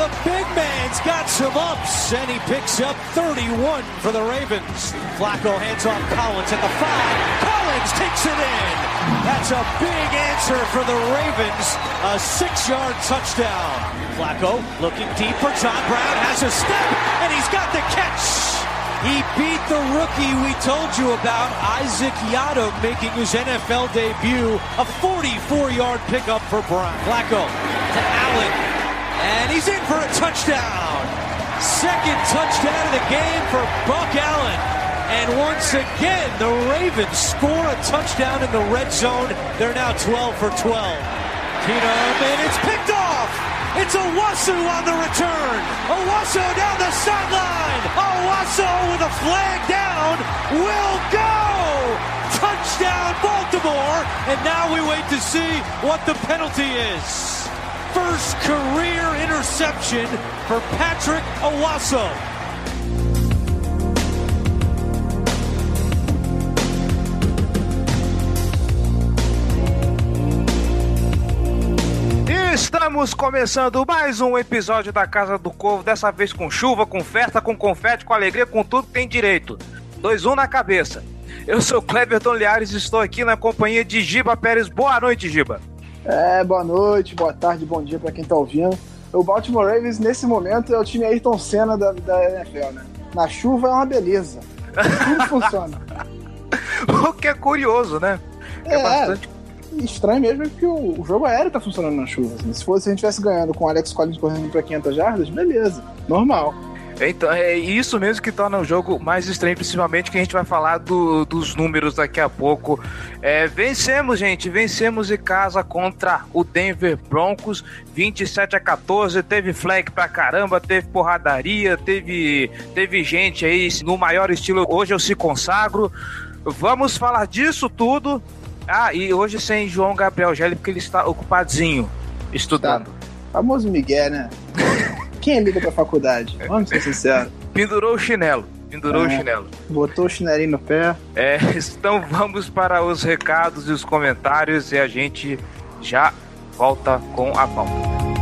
The big man's got some ups, and he picks up 31 for the Ravens. Flacco hands off Collins at the five. Collins takes it in. That's a big answer for the Ravens. A six-yard touchdown. Flacco looking deep for John Brown. Has a step, and he's got the catch. He beat the rookie we told you about, Isaac Yaddo, making his NFL debut. A 44-yard pickup for Brown. Flacco to Allen, and he's in for a touchdown. Second touchdown of the game for Buck Allen. And once again, the Ravens score a touchdown in the red zone. They're now 12 for 12. Keenum, and it's picked off. It's Owasu on the return. Owasu down the sideline. Owasu with a flag down will go. Touchdown Baltimore. And now we wait to see what the penalty is. First career interception for Patrick Owasu. Estamos começando mais um episódio da Casa do Corvo, dessa vez com chuva, com festa, com confete, com alegria, com tudo que tem direito. 2-1 um na cabeça. Eu sou Cleverton Liares e estou aqui na companhia de Giba Pérez. Boa noite, Giba. É, boa noite, boa tarde, bom dia para quem tá ouvindo. O Baltimore Ravens, nesse momento, é o time Ayrton Senna da, da NFL, né? Na chuva é uma beleza. Tudo funciona. O que é curioso, né? É, bastante estranho mesmo é que o, jogo aéreo tá funcionando na chuva. Assim. Se fosse se a gente estivesse ganhando com o Alex Collins correndo para 500 jardas, beleza, normal. Então, é isso mesmo que torna o jogo mais estranho, principalmente que a gente vai falar do, dos números daqui a pouco. É, vencemos, gente, vencemos em casa contra o Denver Broncos, 27 a 14. Teve flag pra caramba, teve porradaria, teve, teve gente aí no maior estilo. Hoje eu se consagro. Vamos falar disso tudo ah, e hoje sem João Gabriel Gelli, porque ele está ocupadinho, estudando. Tá. Famoso Miguel, né? Quem liga pra faculdade? Vamos ser sinceros. Pendurou o chinelo. Pendurou é, o chinelo. Botou o chinelinho no pé. É, então vamos para os recados e os comentários e a gente já volta com a pauta.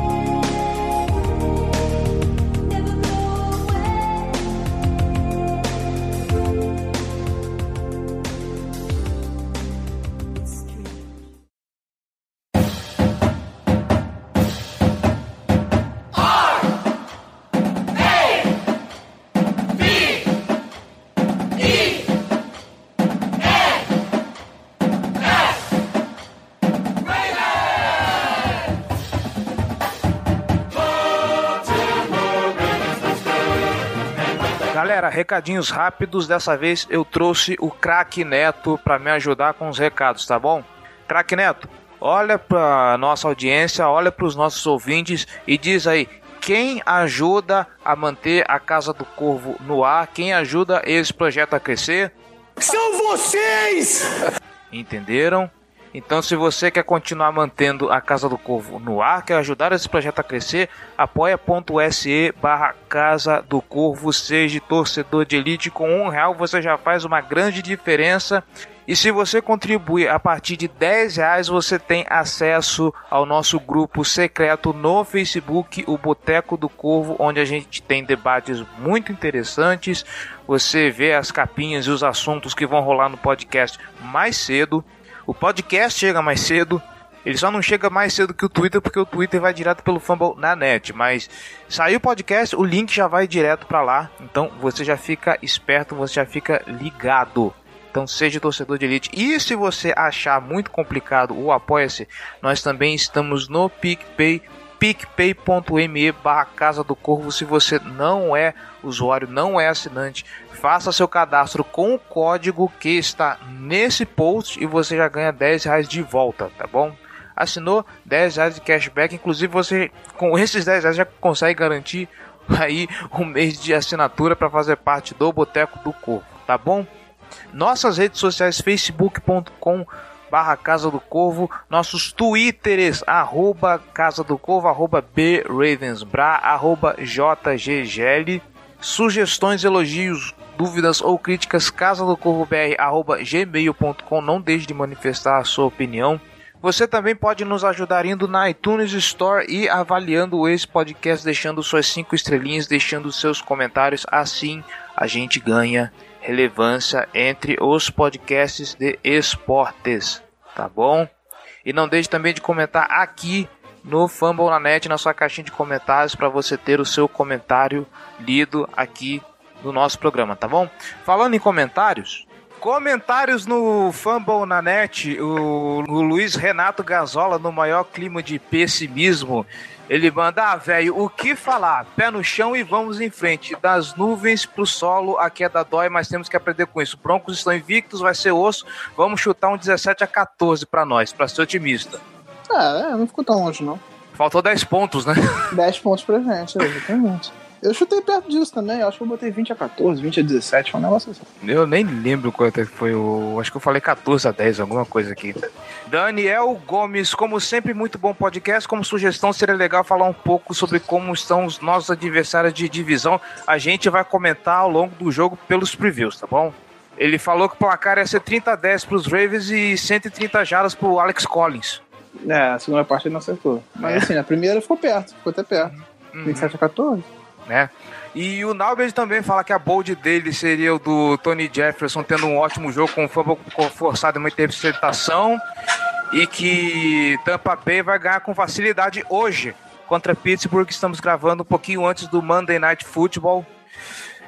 Galera, recadinhos rápidos. Dessa vez eu trouxe o Crack Neto para me ajudar com os recados, tá bom? Crack Neto, olha para nossa audiência, olha para os nossos ouvintes e diz aí quem ajuda a manter a Casa do Corvo no ar, quem ajuda esse projeto a crescer. São vocês! Entenderam? Então, se você quer continuar mantendo a Casa do Corvo no ar, quer ajudar esse projeto a crescer, apoia.se barra Casa do Corvo, seja torcedor de elite, com um real você já faz uma grande diferença. E se você contribuir a partir de 10 reais, você tem acesso ao nosso grupo secreto no Facebook, o Boteco do Corvo, onde a gente tem debates muito interessantes. Você vê as capinhas e os assuntos que vão rolar no podcast mais cedo. O podcast chega mais cedo. Ele só não chega mais cedo que o Twitter, porque o Twitter vai direto pelo Fumble na net. Mas saiu o podcast, o link já vai direto para lá. Então você já fica esperto, você já fica ligado. Então seja torcedor de elite. E se você achar muito complicado o Apoia-se, nós também estamos no PicPay picpay.me barra Casa do Corvo. Se você não é usuário, não é assinante, faça seu cadastro com o código que está nesse post e você já ganha 10 reais de volta, tá bom? Assinou 10 reais de cashback, inclusive você com esses 10 reais já consegue garantir aí um mês de assinatura para fazer parte do Boteco do Corvo. tá bom? Nossas redes sociais, facebook.com barra Casa do Corvo, nossos twitters, arroba Casa do Corvo, arroba bravensbra, arroba jggl, sugestões, elogios, dúvidas ou críticas, casa do corvo br, arroba gmail.com, não deixe de manifestar a sua opinião. Você também pode nos ajudar indo na iTunes Store e avaliando esse podcast, deixando suas cinco estrelinhas, deixando seus comentários. Assim a gente ganha relevância entre os podcasts de esportes, tá bom? E não deixe também de comentar aqui no Fumble na Net, na sua caixinha de comentários, para você ter o seu comentário lido aqui no nosso programa, tá bom? Falando em comentários, Comentários no Fumble na net, o, o Luiz Renato Gazola, no maior clima de pessimismo, ele manda, ah, velho, o que falar? Pé no chão e vamos em frente. Das nuvens pro solo, a queda dói, mas temos que aprender com isso. Broncos estão invictos, vai ser osso. Vamos chutar um 17 a 14 para nós, para ser otimista. É, não ficou tão longe, não. Faltou 10 pontos, né? 10 pontos pra gente, exatamente. Eu chutei perto disso também, eu acho que eu botei 20 a 14, 20 a 17, foi um negócio assim. Eu nem lembro quanto foi o. Acho que eu falei 14 a 10, alguma coisa aqui. Daniel Gomes, como sempre, muito bom podcast. Como sugestão, seria legal falar um pouco sobre como estão os nossos adversários de divisão. A gente vai comentar ao longo do jogo pelos previews, tá bom? Ele falou que o placar ia ser 30 a 10 pros Ravens e 130 jardas pro Alex Collins. É, a segunda parte ele não acertou. Mas é. assim, a primeira ficou perto, ficou até perto. Uhum. 27 a 14 né? E o Naubert também fala que a bold dele seria o do Tony Jefferson tendo um ótimo jogo com fumble forçado uma interceptação e que Tampa Bay vai ganhar com facilidade hoje contra Pittsburgh. Estamos gravando um pouquinho antes do Monday Night Football.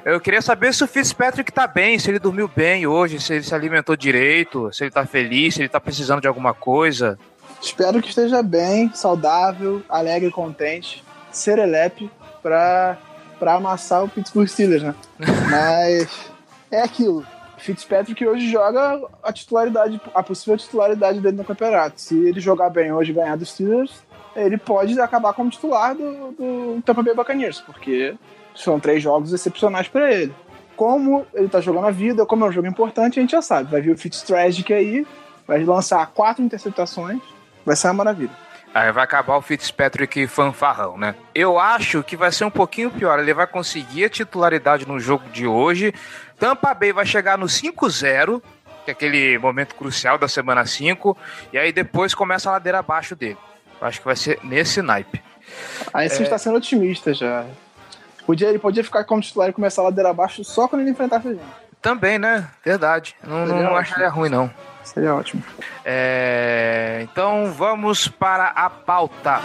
Eu queria saber se o Fitzpatrick tá bem, se ele dormiu bem hoje, se ele se alimentou direito, se ele tá feliz, se ele tá precisando de alguma coisa. Espero que esteja bem, saudável, alegre e contente, serelepe, para para amassar o Pittsburgh Steelers, né? Mas é aquilo. Fitzpatrick hoje joga a titularidade, a possível titularidade dele no campeonato. Se ele jogar bem hoje e ganhar dos Steelers, ele pode acabar como titular do, do Tampa Bay Buccaneers, porque são três jogos excepcionais para ele. Como ele tá jogando a vida, como é um jogo importante, a gente já sabe. Vai vir o Fitztragic aí, vai lançar quatro interceptações, vai ser uma maravilha. Aí vai acabar o Fitzpatrick fanfarrão, né? Eu acho que vai ser um pouquinho pior. Ele vai conseguir a titularidade no jogo de hoje. Tampa Bay vai chegar no 5-0, que é aquele momento crucial da semana 5. E aí depois começa a ladeira abaixo dele. Eu acho que vai ser nesse naipe. Aí você é... está sendo otimista já. Podia, ele podia ficar como titular e começar a ladeira abaixo só quando ele enfrentasse a gente. Também, né? Verdade. Não, não acharia ruim, não. Seria ótimo. É, então vamos para a pauta.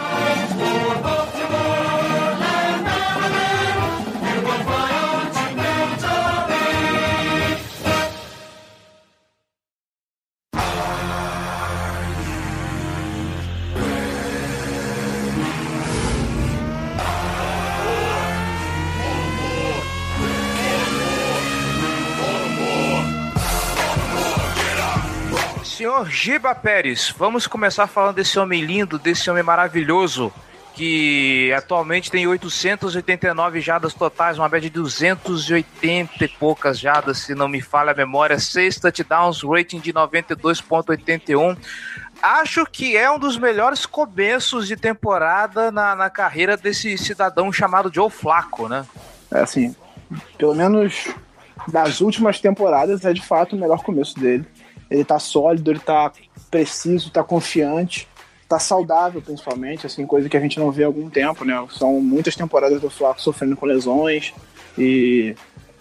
Senhor Giba Pérez, vamos começar falando desse homem lindo, desse homem maravilhoso, que atualmente tem 889 jadas totais, uma média de 280 e poucas jadas, se não me falha a memória, 6 touchdowns, rating de 92.81. Acho que é um dos melhores começos de temporada na, na carreira desse cidadão chamado Joe Flaco, né? É assim, pelo menos das últimas temporadas é de fato o melhor começo dele. Ele tá sólido, ele tá preciso, tá confiante, tá saudável principalmente, assim, coisa que a gente não vê há algum tempo, né? São muitas temporadas do Flaco sofrendo com lesões e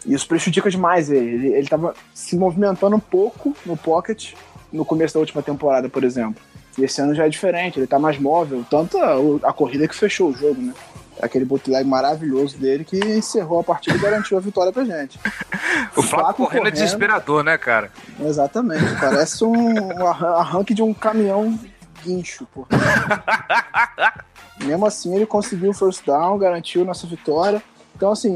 isso prejudica demais ele. Ele, ele tava se movimentando um pouco no pocket no começo da última temporada, por exemplo. E esse ano já é diferente, ele tá mais móvel, tanto a, a corrida que fechou o jogo, né? Aquele bootleg maravilhoso dele que encerrou a partida e garantiu a vitória pra gente. o Flaco correndo, correndo é desesperador, né, cara? Exatamente, parece um, um arranque de um caminhão guincho, pô. Mesmo assim, ele conseguiu o first down, garantiu nossa vitória. Então, assim,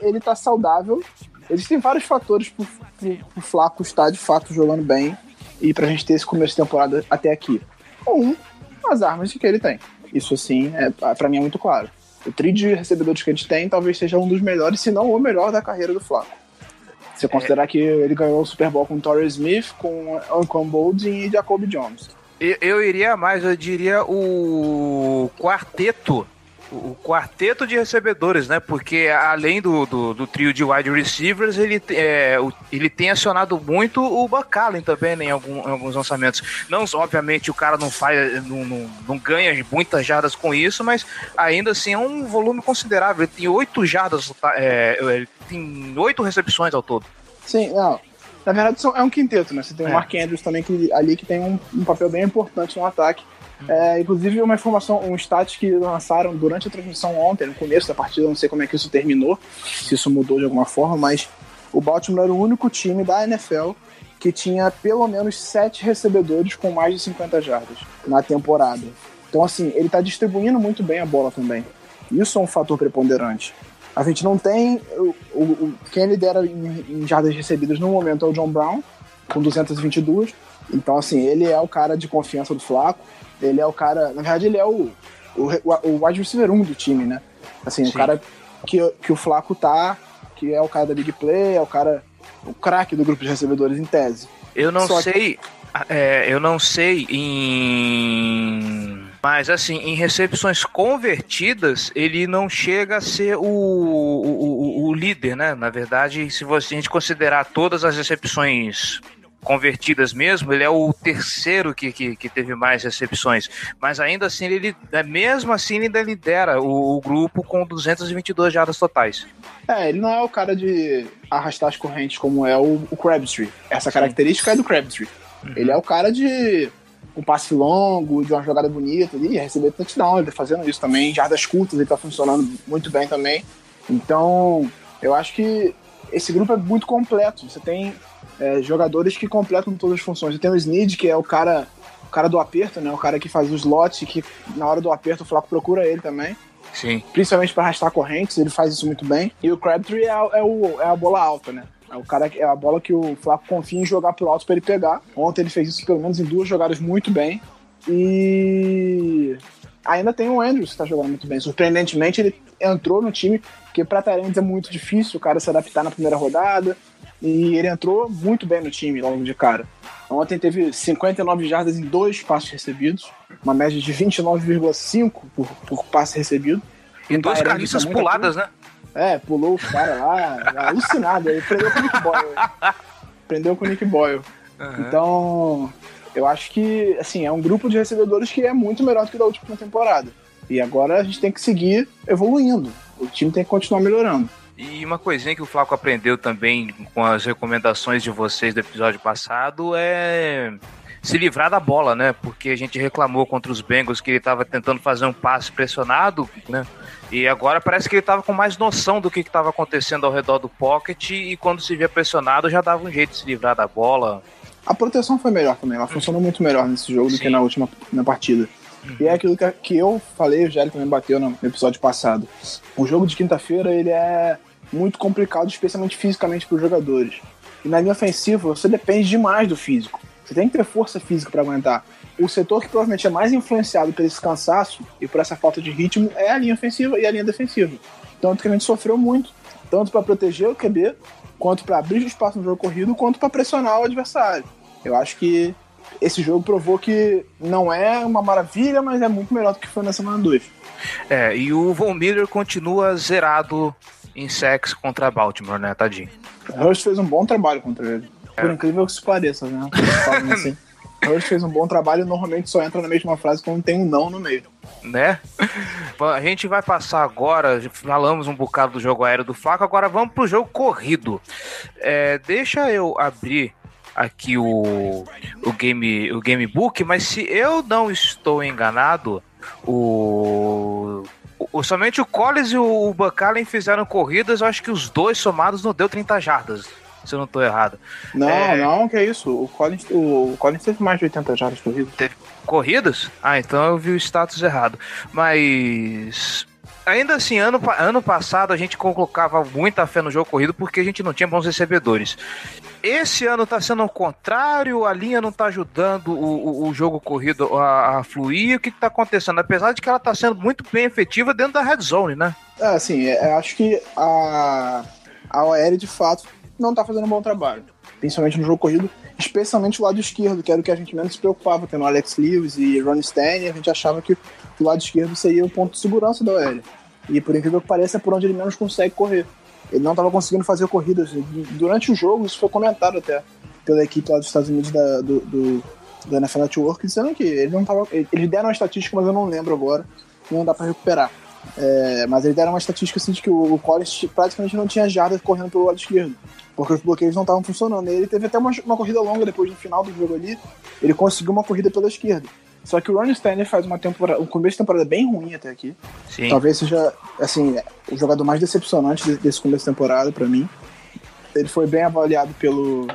ele tá saudável. Existem vários fatores pro, pro, pro Flaco estar de fato jogando bem e pra gente ter esse começo de temporada até aqui. Um, as armas que ele tem. Isso, assim, é, pra mim é muito claro o trio de recebedores que a gente tem talvez seja um dos melhores, se não o melhor da carreira do Flaco. Você considerar é. que ele ganhou o Super Bowl com Torrey Smith, com Ancon Boldin e Jacoby Jones. Eu, eu iria mais, eu diria o quarteto o quarteto de recebedores, né? Porque além do, do, do trio de wide receivers, ele, é, ele tem acionado muito o Buck também né, em, algum, em, alguns lançamentos. Não, obviamente, o cara não faz, não, não, não, ganha muitas jardas com isso, mas ainda assim é um volume considerável. Ele tem oito jardas, tá, é, ele tem oito recepções ao todo. Sim, não. Na verdade, é um quinteto, né? Você tem é. o Mark Andrews também que, ali que tem um, um papel bem importante no ataque. É, inclusive, uma informação, um stat que lançaram durante a transmissão ontem, no começo da partida, não sei como é que isso terminou, se isso mudou de alguma forma, mas o Baltimore era o único time da NFL que tinha pelo menos sete recebedores com mais de 50 jardas na temporada. Então, assim, ele está distribuindo muito bem a bola também. Isso é um fator preponderante. A gente não tem. O, o quem lidera em, em jardas recebidas no momento é o John Brown, com 222. Então, assim, ele é o cara de confiança do Flaco. Ele é o cara. Na verdade, ele é o, o, o wide receiver 1 do time, né? Assim, Sim. o cara que, que o Flaco tá, que é o cara da big play, é o cara. O craque do grupo de recebedores em tese. Eu não Só sei. Que... É, eu não sei em. Mas assim, em recepções convertidas, ele não chega a ser o, o, o, o líder, né? Na verdade, se você, a gente considerar todas as recepções convertidas mesmo, ele é o terceiro que, que, que, teve mais recepções. Mas ainda assim, ele é, mesmo assim, ele ainda lidera o, o, grupo com 222 jardas totais. É, ele não é o cara de arrastar as correntes como é o, o Crabtree. Essa característica é do Crabtree. Uhum. Ele é o cara de um passe longo, de uma jogada bonita ali, receber touchdown, ele tá fazendo isso também. Jardas curtas, ele tá funcionando muito bem também. Então, eu acho que esse grupo é muito completo. Você tem é, jogadores que completam todas as funções. Tem o Snead, que é o cara, o cara do aperto, né? O cara que faz o slot, que na hora do aperto o Flaco procura ele também. Sim. Principalmente para arrastar correntes, ele faz isso muito bem. E o Crabtree é, é, o, é a bola alta, né? É o cara é a bola que o Flaco confia em jogar pro alto para ele pegar. Ontem ele fez isso pelo menos em duas jogadas muito bem. E ainda tem o Andrews que tá jogando muito bem. Surpreendentemente, ele entrou no time, que para Tyrants é muito difícil o cara se adaptar na primeira rodada. E ele entrou muito bem no time logo de cara. Ontem teve 59 jardas em dois passos recebidos, uma média de 29,5 por, por passe recebido. E duas carniças puladas, né? É, pulou os caras lá, alucinado. Ele prendeu com o Nick Boyle. prendeu com o Nick Boyle. Uhum. Então, eu acho que, assim, é um grupo de recebedores que é muito melhor do que da última temporada. E agora a gente tem que seguir evoluindo. O time tem que continuar melhorando. E uma coisinha que o Flaco aprendeu também com as recomendações de vocês do episódio passado é se livrar da bola, né? Porque a gente reclamou contra os Bengals que ele estava tentando fazer um passe pressionado, né? E agora parece que ele estava com mais noção do que estava acontecendo ao redor do pocket e quando se via pressionado já dava um jeito de se livrar da bola. A proteção foi melhor também, ela funcionou muito melhor nesse jogo Sim. do que na última na partida. E é aquilo que, que eu falei, o Jerry também bateu no episódio passado. O jogo de quinta-feira, ele é muito complicado, especialmente fisicamente para os jogadores. E na linha ofensiva, você depende demais do físico. Você tem que ter força física para aguentar. O setor que provavelmente é mais influenciado por esse cansaço e por essa falta de ritmo é a linha ofensiva e a linha defensiva. Tanto que a gente sofreu muito, tanto para proteger o QB, quanto para abrir espaço no jogo corrido, quanto para pressionar o adversário. Eu acho que esse jogo provou que não é uma maravilha, mas é muito melhor do que foi na semana 2. É, e o Von Miller continua zerado em sex contra Baltimore, né, tadinho? Hurst fez um bom trabalho contra ele. Por é. incrível que isso pareça, né? assim. Hurst fez um bom trabalho e normalmente só entra na mesma frase quando tem um não no meio. Né? A gente vai passar agora, falamos um bocado do jogo aéreo do Flaco, agora vamos pro jogo corrido. É, deixa eu abrir aqui o, o, game, o gamebook, mas se eu não estou enganado, o o, somente o Collins e o Bucalen fizeram corridas, eu acho que os dois somados não deu 30 jardas, se eu não estou errado. Não, é... não, que é isso. O Collins, o Collins teve mais de 80 jardas corridas. Teve corridas? Ah, então eu vi o status errado. Mas ainda assim, ano, ano passado a gente colocava muita fé no jogo corrido porque a gente não tinha bons recebedores. Esse ano tá sendo o contrário, a linha não tá ajudando o, o, o jogo corrido a, a, fluir. O que, que tá acontecendo? Apesar de que ela tá sendo muito bem efetiva dentro da red zone, né? É, assim, é, acho que a, a OL de fato não tá fazendo um bom trabalho. Principalmente no jogo corrido, especialmente o lado esquerdo, que era o que a gente menos se preocupava, tendo Alex Lewis e Ron Stanley, a gente achava que o lado esquerdo seria o ponto de segurança da OL. E por incrível que pareça, é por onde ele menos consegue correr. Ele não estava conseguindo fazer corridas. Durante o jogo, isso foi comentado até pela equipe lá dos Estados Unidos da, do, do, do NFL Network, dizendo que ele não tava. Eles deram uma estatística, mas eu não lembro agora. Não dá para recuperar. É, mas eles deram uma estatística assim de que o, o Collins praticamente não tinha jardas correndo pelo lado esquerdo. Porque os bloqueios não estavam funcionando. E ele teve até uma, uma corrida longa depois no final do jogo ali. Ele conseguiu uma corrida pela esquerda. Só que o Ron Stanley faz uma temporada, um começo de temporada bem ruim até aqui. Sim. Talvez seja, assim, o jogador mais decepcionante desse começo de temporada para mim. Ele foi bem avaliado pelo,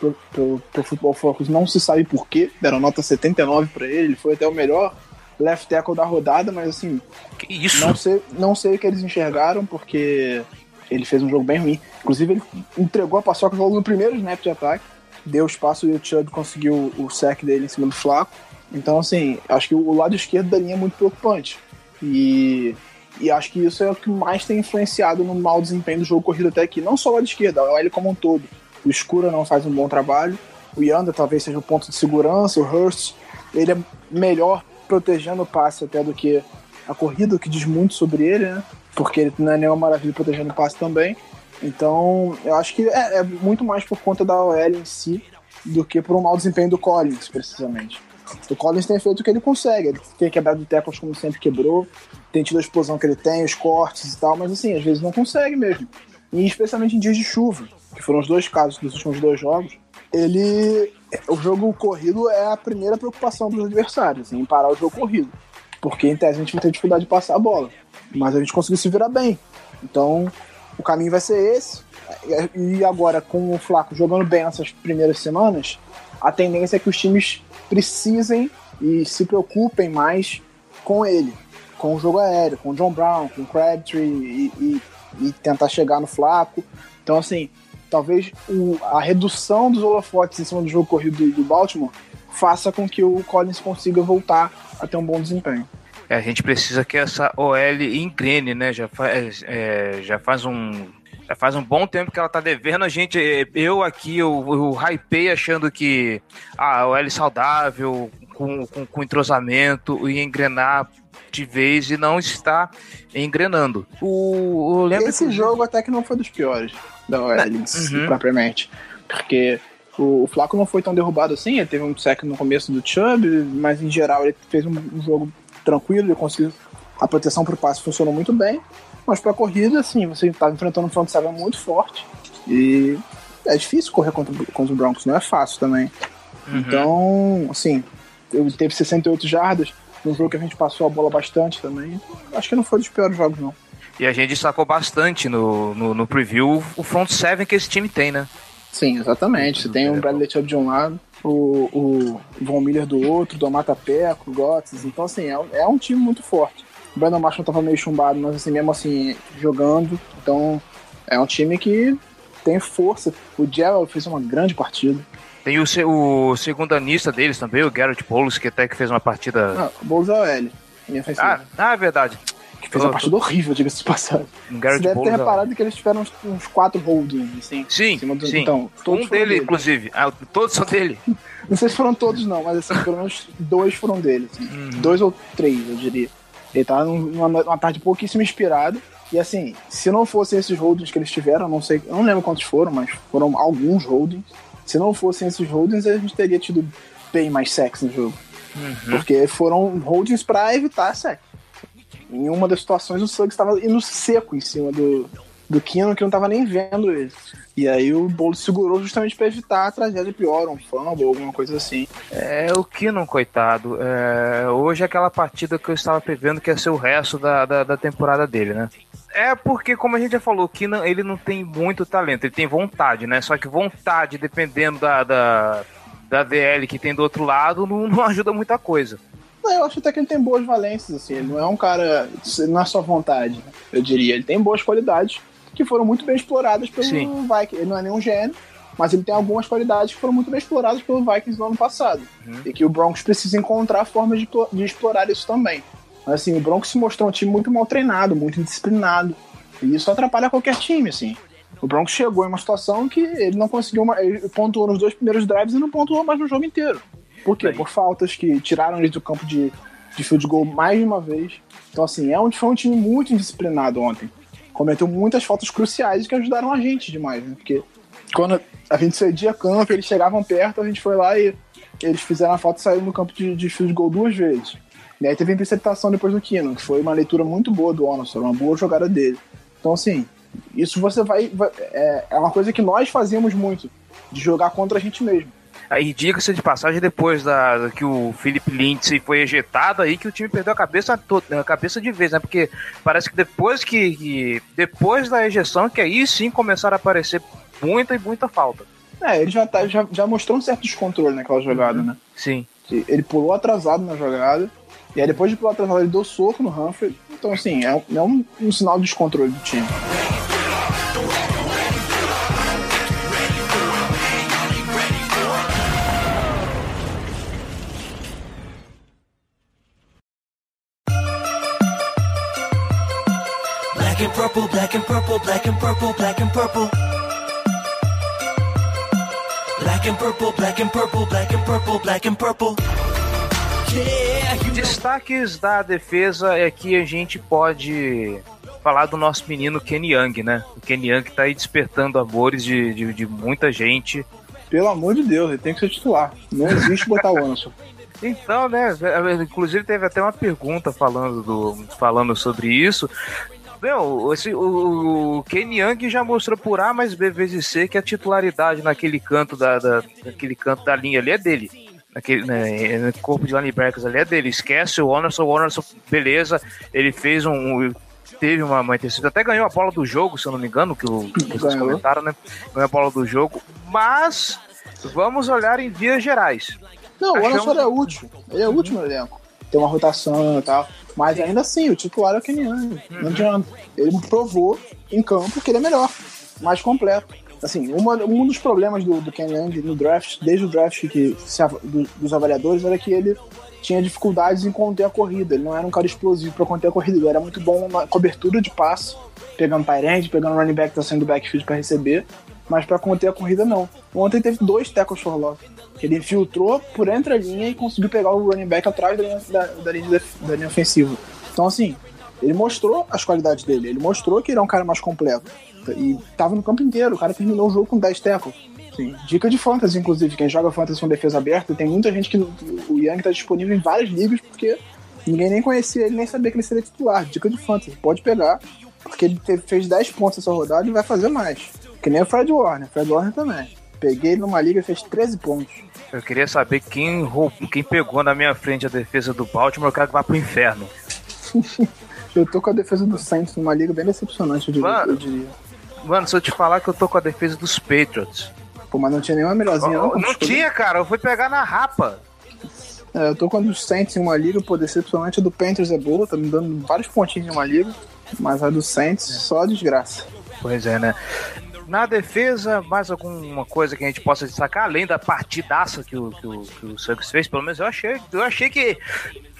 pelo, pelo, pelo Football Focus, não se sabe porquê, deram nota 79 para ele, ele foi até o melhor left tackle da rodada, mas assim, que isso? Não sei, não sei o que eles enxergaram, porque ele fez um jogo bem ruim. Inclusive, ele entregou a paçoca logo no primeiro snap de ataque, deu espaço e o Chubb conseguiu o sec dele em cima do Flaco. Então, assim, acho que o lado esquerdo da linha é muito preocupante. E, e acho que isso é o que mais tem influenciado no mau desempenho do jogo corrido até aqui. Não só o lado esquerdo, a OL como um todo. O Escura não faz um bom trabalho. O Yanda talvez seja o ponto de segurança. O Hurst, ele é melhor protegendo o passe até do que a corrida, o que diz muito sobre ele, né? Porque ele não é nenhuma maravilha protegendo o passe também. Então, eu acho que é, é muito mais por conta da OL em si do que por um mau desempenho do Collins, precisamente. O Collins tem feito o que ele consegue. Ele tem quebrado tackles como sempre quebrou, tem tido a explosão que ele tem, os cortes e tal, mas assim, às vezes não consegue mesmo. E especialmente em dias de chuva, que foram os dois casos dos últimos dois jogos, ele. O jogo corrido é a primeira preocupação dos adversários, em parar o jogo corrido. Porque em tese a gente vai ter dificuldade de passar a bola. Mas a gente conseguiu se virar bem. Então, o caminho vai ser esse. E agora, com o Flaco jogando bem nessas primeiras semanas, a tendência é que os times precisem e se preocupem mais com ele, com o jogo aéreo, com o John Brown, com o Crabtree e, e, e tentar chegar no Flaco. Então, assim, talvez o, a redução dos holofotes em cima do jogo corrido do Baltimore faça com que o Collins consiga voltar a ter um bom desempenho. É, a gente precisa que essa OL engrene, né? Já faz, é, já faz um faz um bom tempo que ela tá devendo a gente. É, eu aqui, eu, eu hypei achando que a OL saudável, com, com, com entrosamento, ia engrenar de vez e não está engrenando. O, Esse que... jogo até que não foi dos piores da OL, uhum. propriamente. Porque o, o Flaco não foi tão derrubado assim, ele teve um sec no começo do Chubb, mas em geral ele fez um, um jogo tranquilo, ele conseguiu. A proteção para o passe funcionou muito bem. Mas para corrida, assim, você está enfrentando um front seven muito forte. E é difícil correr contra, contra o Broncos, não é fácil também. Uhum. Então, assim, ele teve 68 jardas. No jogo que a gente passou a bola bastante também. Acho que não foi dos piores jogos, não. E a gente destacou bastante no, no, no preview o front seven que esse time tem, né? Sim, exatamente. Você tem o Bradley Chubb de um lado, o, o Von Miller do outro, do Amata Peco, o Gotts. Então, assim, é, é um time muito forte. O Brandon Marshall tava meio chumbado, mas assim, mesmo assim, jogando. Então, é um time que tem força. O Gerald fez uma grande partida. Tem o, o segundo anista deles também, o Garrett Bowles, que até que fez uma partida. Não, o Bowles é o L. Ah, ah, é verdade. Que fez uma partida horrível, diga-se de passagem. Você deve ter é reparado que eles tiveram uns, uns quatro holdings, assim. Sim, do... sim. Então, todos um dele, dele, inclusive. Ah, todos são dele. não sei se foram todos, não, mas assim, pelo menos dois foram dele. Assim. Uhum. Dois ou três, eu diria. Ele tava numa, numa tarde pouquíssimo inspirado. E assim, se não fossem esses holdings que eles tiveram, não sei, eu não lembro quantos foram, mas foram alguns holdings. Se não fossem esses holdings, a gente teria tido bem mais sexo no jogo. Uhum. Porque foram holdings para evitar sexo. Em uma das situações, o Suggs estava indo seco em cima do, do Kino, que não estava nem vendo ele. E aí o Bolo segurou justamente para evitar a tragédia pior, um fumble ou alguma coisa assim. É, o Kino, coitado. É, hoje é aquela partida que eu estava prevendo que ia ser o resto da, da, da temporada dele, né? É porque, como a gente já falou, o Keenan, ele não tem muito talento, ele tem vontade, né? Só que vontade, dependendo da, da, da DL que tem do outro lado, não, não ajuda muita coisa. Não, eu acho até que ele tem boas valências, assim. Ele não é um cara. Não é só vontade, eu diria. Ele tem boas qualidades que foram muito bem exploradas pelo Sim. Vikings. Ele não é nenhum gênio, mas ele tem algumas qualidades que foram muito bem exploradas pelo Vikings no ano passado. Uhum. E que o Broncos precisa encontrar formas de, de explorar isso também. Mas assim, o Broncos se mostrou um time muito mal treinado, muito indisciplinado. E isso atrapalha qualquer time, assim. O Broncos chegou em uma situação que ele não conseguiu. Uma, ele pontuou nos dois primeiros drives e não pontuou mais no jogo inteiro. Por quê? Por faltas que tiraram ele do campo de, de field goal mais de uma vez. Então, assim, é um, foi um time muito indisciplinado ontem. Cometeu muitas faltas cruciais que ajudaram a gente demais, né? Porque quando a gente cedia campo, eles chegavam perto, a gente foi lá e eles fizeram a falta e saíram no campo de, de field goal duas vezes. E aí teve a interceptação depois do Kino, que foi uma leitura muito boa do Onosor, uma boa jogada dele. Então, assim, isso você vai. vai é, é, uma coisa que nós fazíamos muito, de jogar contra a gente mesmo. Aí diga-se de passagem, depois da, que o Felipe Lindsay foi ejetado, aí que o time perdeu a cabeça, a cabeça de vez, né? Porque parece que depois que, que. Depois da ejeção, que aí sim começaram a aparecer muita e muita falta. É, ele já, tá, já, já mostrou um certo descontrole naquela jogada, uhum. né? Sim. Ele pulou atrasado na jogada. E aí depois de pular atrasado, ele deu soco no Humphrey. Então, assim, é, é um, um sinal de descontrole do time. Purple, black and purple, black and purple, black and purple. Black and purple, black and purple, black and purple, black and purple. Destaques da defesa é que a gente pode falar do nosso menino Kenny Young, né? O Kenny Young tá aí despertando amores de, de, de muita gente. Pelo amor de Deus, ele tem que ser titular. Não existe botar o Anderson. Então, né? Inclusive teve até uma pergunta falando, do, falando sobre isso. Meu, esse, o, o Ken Young já mostrou por A mais B vezes C que a titularidade naquele canto da, da, naquele canto da linha ali é dele. Naquele né, no corpo de linebackers ali é dele. Esquece o Anderson, o Anderson, beleza, ele fez um. Teve uma, uma interceptação, até ganhou a bola do jogo, se eu não me engano, que, o, que vocês comentaram, né? Ganhou a bola do jogo, mas vamos olhar em vias gerais. Não, Achamos... o Anderson é útil, ele é útil no elenco. Tem uma rotação e tal. Mas ainda assim, o titular é o Kenny Young. Não adianta. Ele provou em campo que ele é melhor, mais completo. Assim, uma, um dos problemas do, do no draft, desde o draft que, se, do, dos avaliadores, era que ele tinha dificuldades em conter a corrida. Ele não era um cara explosivo para conter a corrida. Ele era muito bom na cobertura de passe, pegando tight pegando running back que tá saindo do backfield para receber, mas para conter a corrida não. Ontem teve dois tackles for loss. Ele infiltrou por entre a linha e conseguiu pegar o running back atrás da linha, da, da linha, da linha ofensiva. Então, assim, ele mostrou as qualidades dele. Ele mostrou que ele é um cara mais completo. E tava no campo inteiro. O cara terminou o jogo com 10 tackles. Sim. Dica de fantasy, inclusive. Quem joga fantasy com defesa aberta, tem muita gente que o Young tá disponível em várias ligas porque ninguém nem conhecia ele, nem sabia que ele seria titular. Dica de fantasy. Pode pegar, porque ele fez 10 pontos essa rodada e vai fazer mais. Que nem o Fred Warner. Fred Warner também. Peguei ele numa liga e fez 13 pontos. Eu queria saber quem, roubou, quem pegou na minha frente a defesa do Baltimore, eu quero que vá pro inferno. eu tô com a defesa do Saints numa liga bem decepcionante, eu diria. Mano, eu diria. mano, se eu te falar que eu tô com a defesa dos Patriots. Pô, mas não tinha nenhuma melhorzinha, não? Não tinha, cara, eu fui pegar na rapa. É, eu tô com a do Saints em uma liga, pô, decepcionante. A do Panthers é boa, tá me dando vários pontinhos em uma liga. Mas a do Saints, só desgraça. Pois é, né? Na defesa, mais alguma coisa que a gente possa destacar, além da partidaça que o, que o, que o Suggs fez, pelo menos eu achei, eu achei que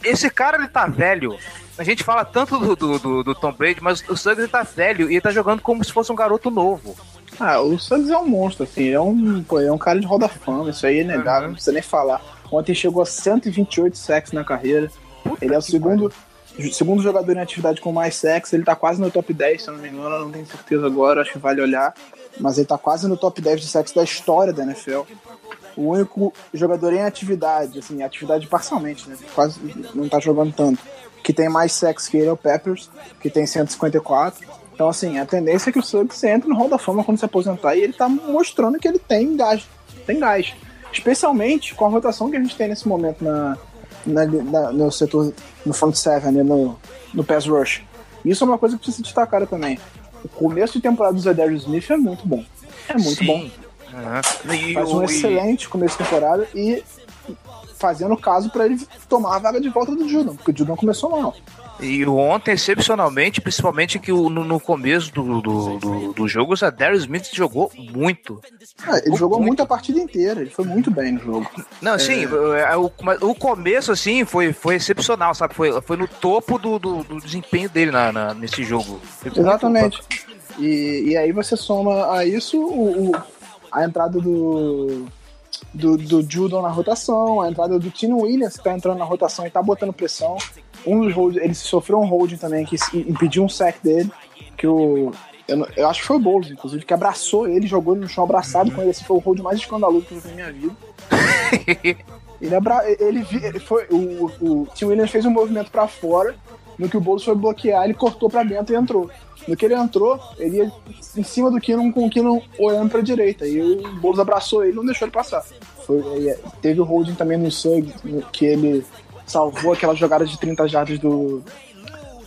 esse cara ele tá velho. A gente fala tanto do, do, do, do Tom Brady, mas o Suggs ele tá velho e ele tá jogando como se fosse um garoto novo. Ah, o Suggs é um monstro, assim, é um, pô, é um cara de roda fama, isso aí é inegável, uhum. não precisa nem falar. Ontem chegou a 128 sacks na carreira. Puta ele é o segundo, segundo jogador em atividade com mais sacks, ele tá quase no top 10, se eu não me engano, eu não tenho certeza agora, acho que vale olhar mas ele tá quase no top 10 de sexo da história da NFL. O único jogador em atividade, assim, atividade parcialmente, né? Quase não tá jogando tanto. Que tem mais sexo que ele é o Peppers, que tem 154. Então, assim, a tendência é que o Suggs entre no Hall da Fama quando se aposentar e ele tá mostrando que ele tem gás. Tem gás. Especialmente com a rotação que a gente tem nesse momento na, na, na no setor, no front seven, no, no pass rush. Isso é uma coisa que precisa ser destacada também o começo de temporada do Zedarius Smith é muito bom. É muito Sim. bom. Uhum. Faz um excelente começo de temporada e fazendo caso para ele tomar a vaga de volta do Judon, porque o Judon começou mal. E ontem, excepcionalmente, principalmente que no, no começo do, do, do, do jogo, o Zadarius Smith jogou muito. Ah, ele jogou muito. muito. a partida inteira, ele foi muito bem no jogo. Não, é... sim, é, o, o começo, assim, foi, foi excepcional, sabe? Foi, foi no topo do, do, do desempenho dele na, na, nesse jogo. Exatamente. E, e aí você soma a isso o, o a entrada do, do, do Judon na rotação, a entrada do Tino Williams, que tá entrando na rotação e tá botando pressão. Um dos holds, ele sofreu um holding também que impediu um sack dele, que o. Eu, eu acho que foi o Bowles, inclusive, que abraçou ele, jogou ele no chão abraçado uhum. com ele. Esse foi o hold mais escandaloso que eu vi na minha vida. ele, abra, ele, ele foi. O, o Tim Williams fez um movimento para fora, no que o Bowles foi bloquear, ele cortou para dentro e entrou. No que ele entrou, ele ia em cima do Kino com o Kino olhando pra direita. E o Boulos abraçou ele e não deixou ele passar. Foi, teve o holding também no Sug, que ele salvou aquela jogada de 30 jardas do,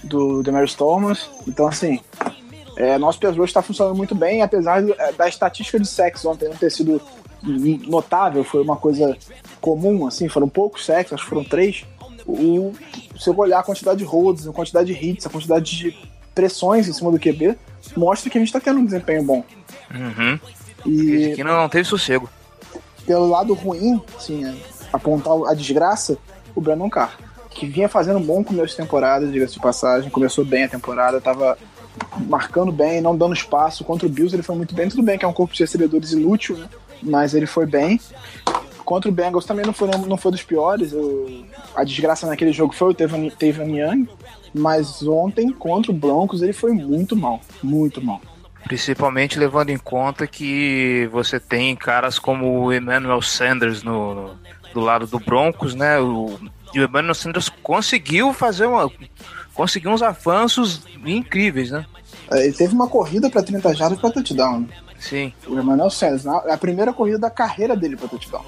do Demarius Thomas. Então, assim, é, nosso pass está funcionando muito bem, apesar é, da estatística de sexo ontem não ter sido notável, foi uma coisa comum, assim, foram poucos sexos, acho que foram três. O, se eu olhar a quantidade de holds, a quantidade de hits, a quantidade de pressões em cima do QB, mostra que a gente tá tendo um desempenho bom. Uhum. E aqui não, não teve sossego. Pelo lado ruim, assim, é, apontar a desgraça, o Brandon Carr, que vinha fazendo um bom começo de temporada, diga-se de passagem, começou bem a temporada, tava marcando bem, não dando espaço. Contra o Bills ele foi muito bem, tudo bem que é um corpo de recebedores inútil, né? mas ele foi bem. Contra o Bengals também não foi, não foi dos piores. Eu, a desgraça naquele jogo foi o Tevin Young, mas ontem, contra o Broncos, ele foi muito mal. Muito mal. Principalmente levando em conta que você tem caras como o Emmanuel Sanders no, no do lado do Broncos, né? O, e o Emmanuel Sanders conseguiu fazer uma. conseguiu uns avanços incríveis, né? É, ele teve uma corrida para 30 jardas para touchdown. Sim. O Emmanuel Sanders, a primeira corrida da carreira dele para touchdown.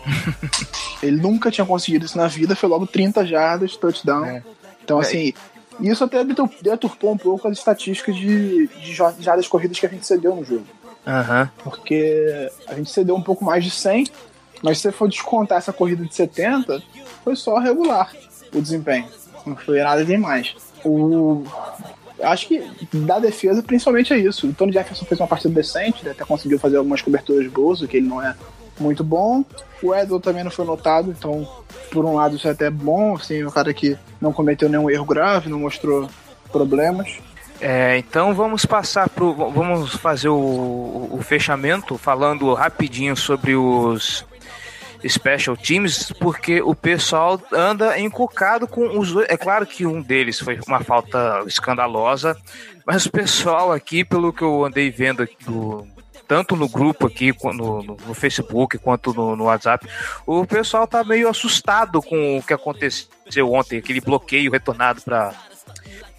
ele nunca tinha conseguido isso na vida, foi logo 30 jardas, touchdown. É. Então, assim, isso até deturpou um pouco as estatísticas de, de jardas corridas que a gente cedeu no jogo. Uhum. Porque a gente cedeu um pouco mais de 100, mas se você for descontar essa corrida de 70, foi só regular o desempenho. Não foi nada demais. O... Acho que da defesa, principalmente é isso. O Tony Jefferson fez uma partida decente, até conseguiu fazer algumas coberturas boas, o que ele não é muito bom. O Edel também não foi notado, então, por um lado, isso é até bom. Assim, o cara que não cometeu nenhum erro grave, não mostrou problemas. É, então vamos passar pro. Vamos fazer o, o fechamento falando rapidinho sobre os special teams, porque o pessoal anda encucado com os dois. É claro que um deles foi uma falta escandalosa, mas o pessoal aqui, pelo que eu andei vendo aqui do, tanto no grupo aqui, no, no Facebook, quanto no, no, WhatsApp, o pessoal tá meio assustado com o que aconteceu ontem, aquele bloqueio retornado para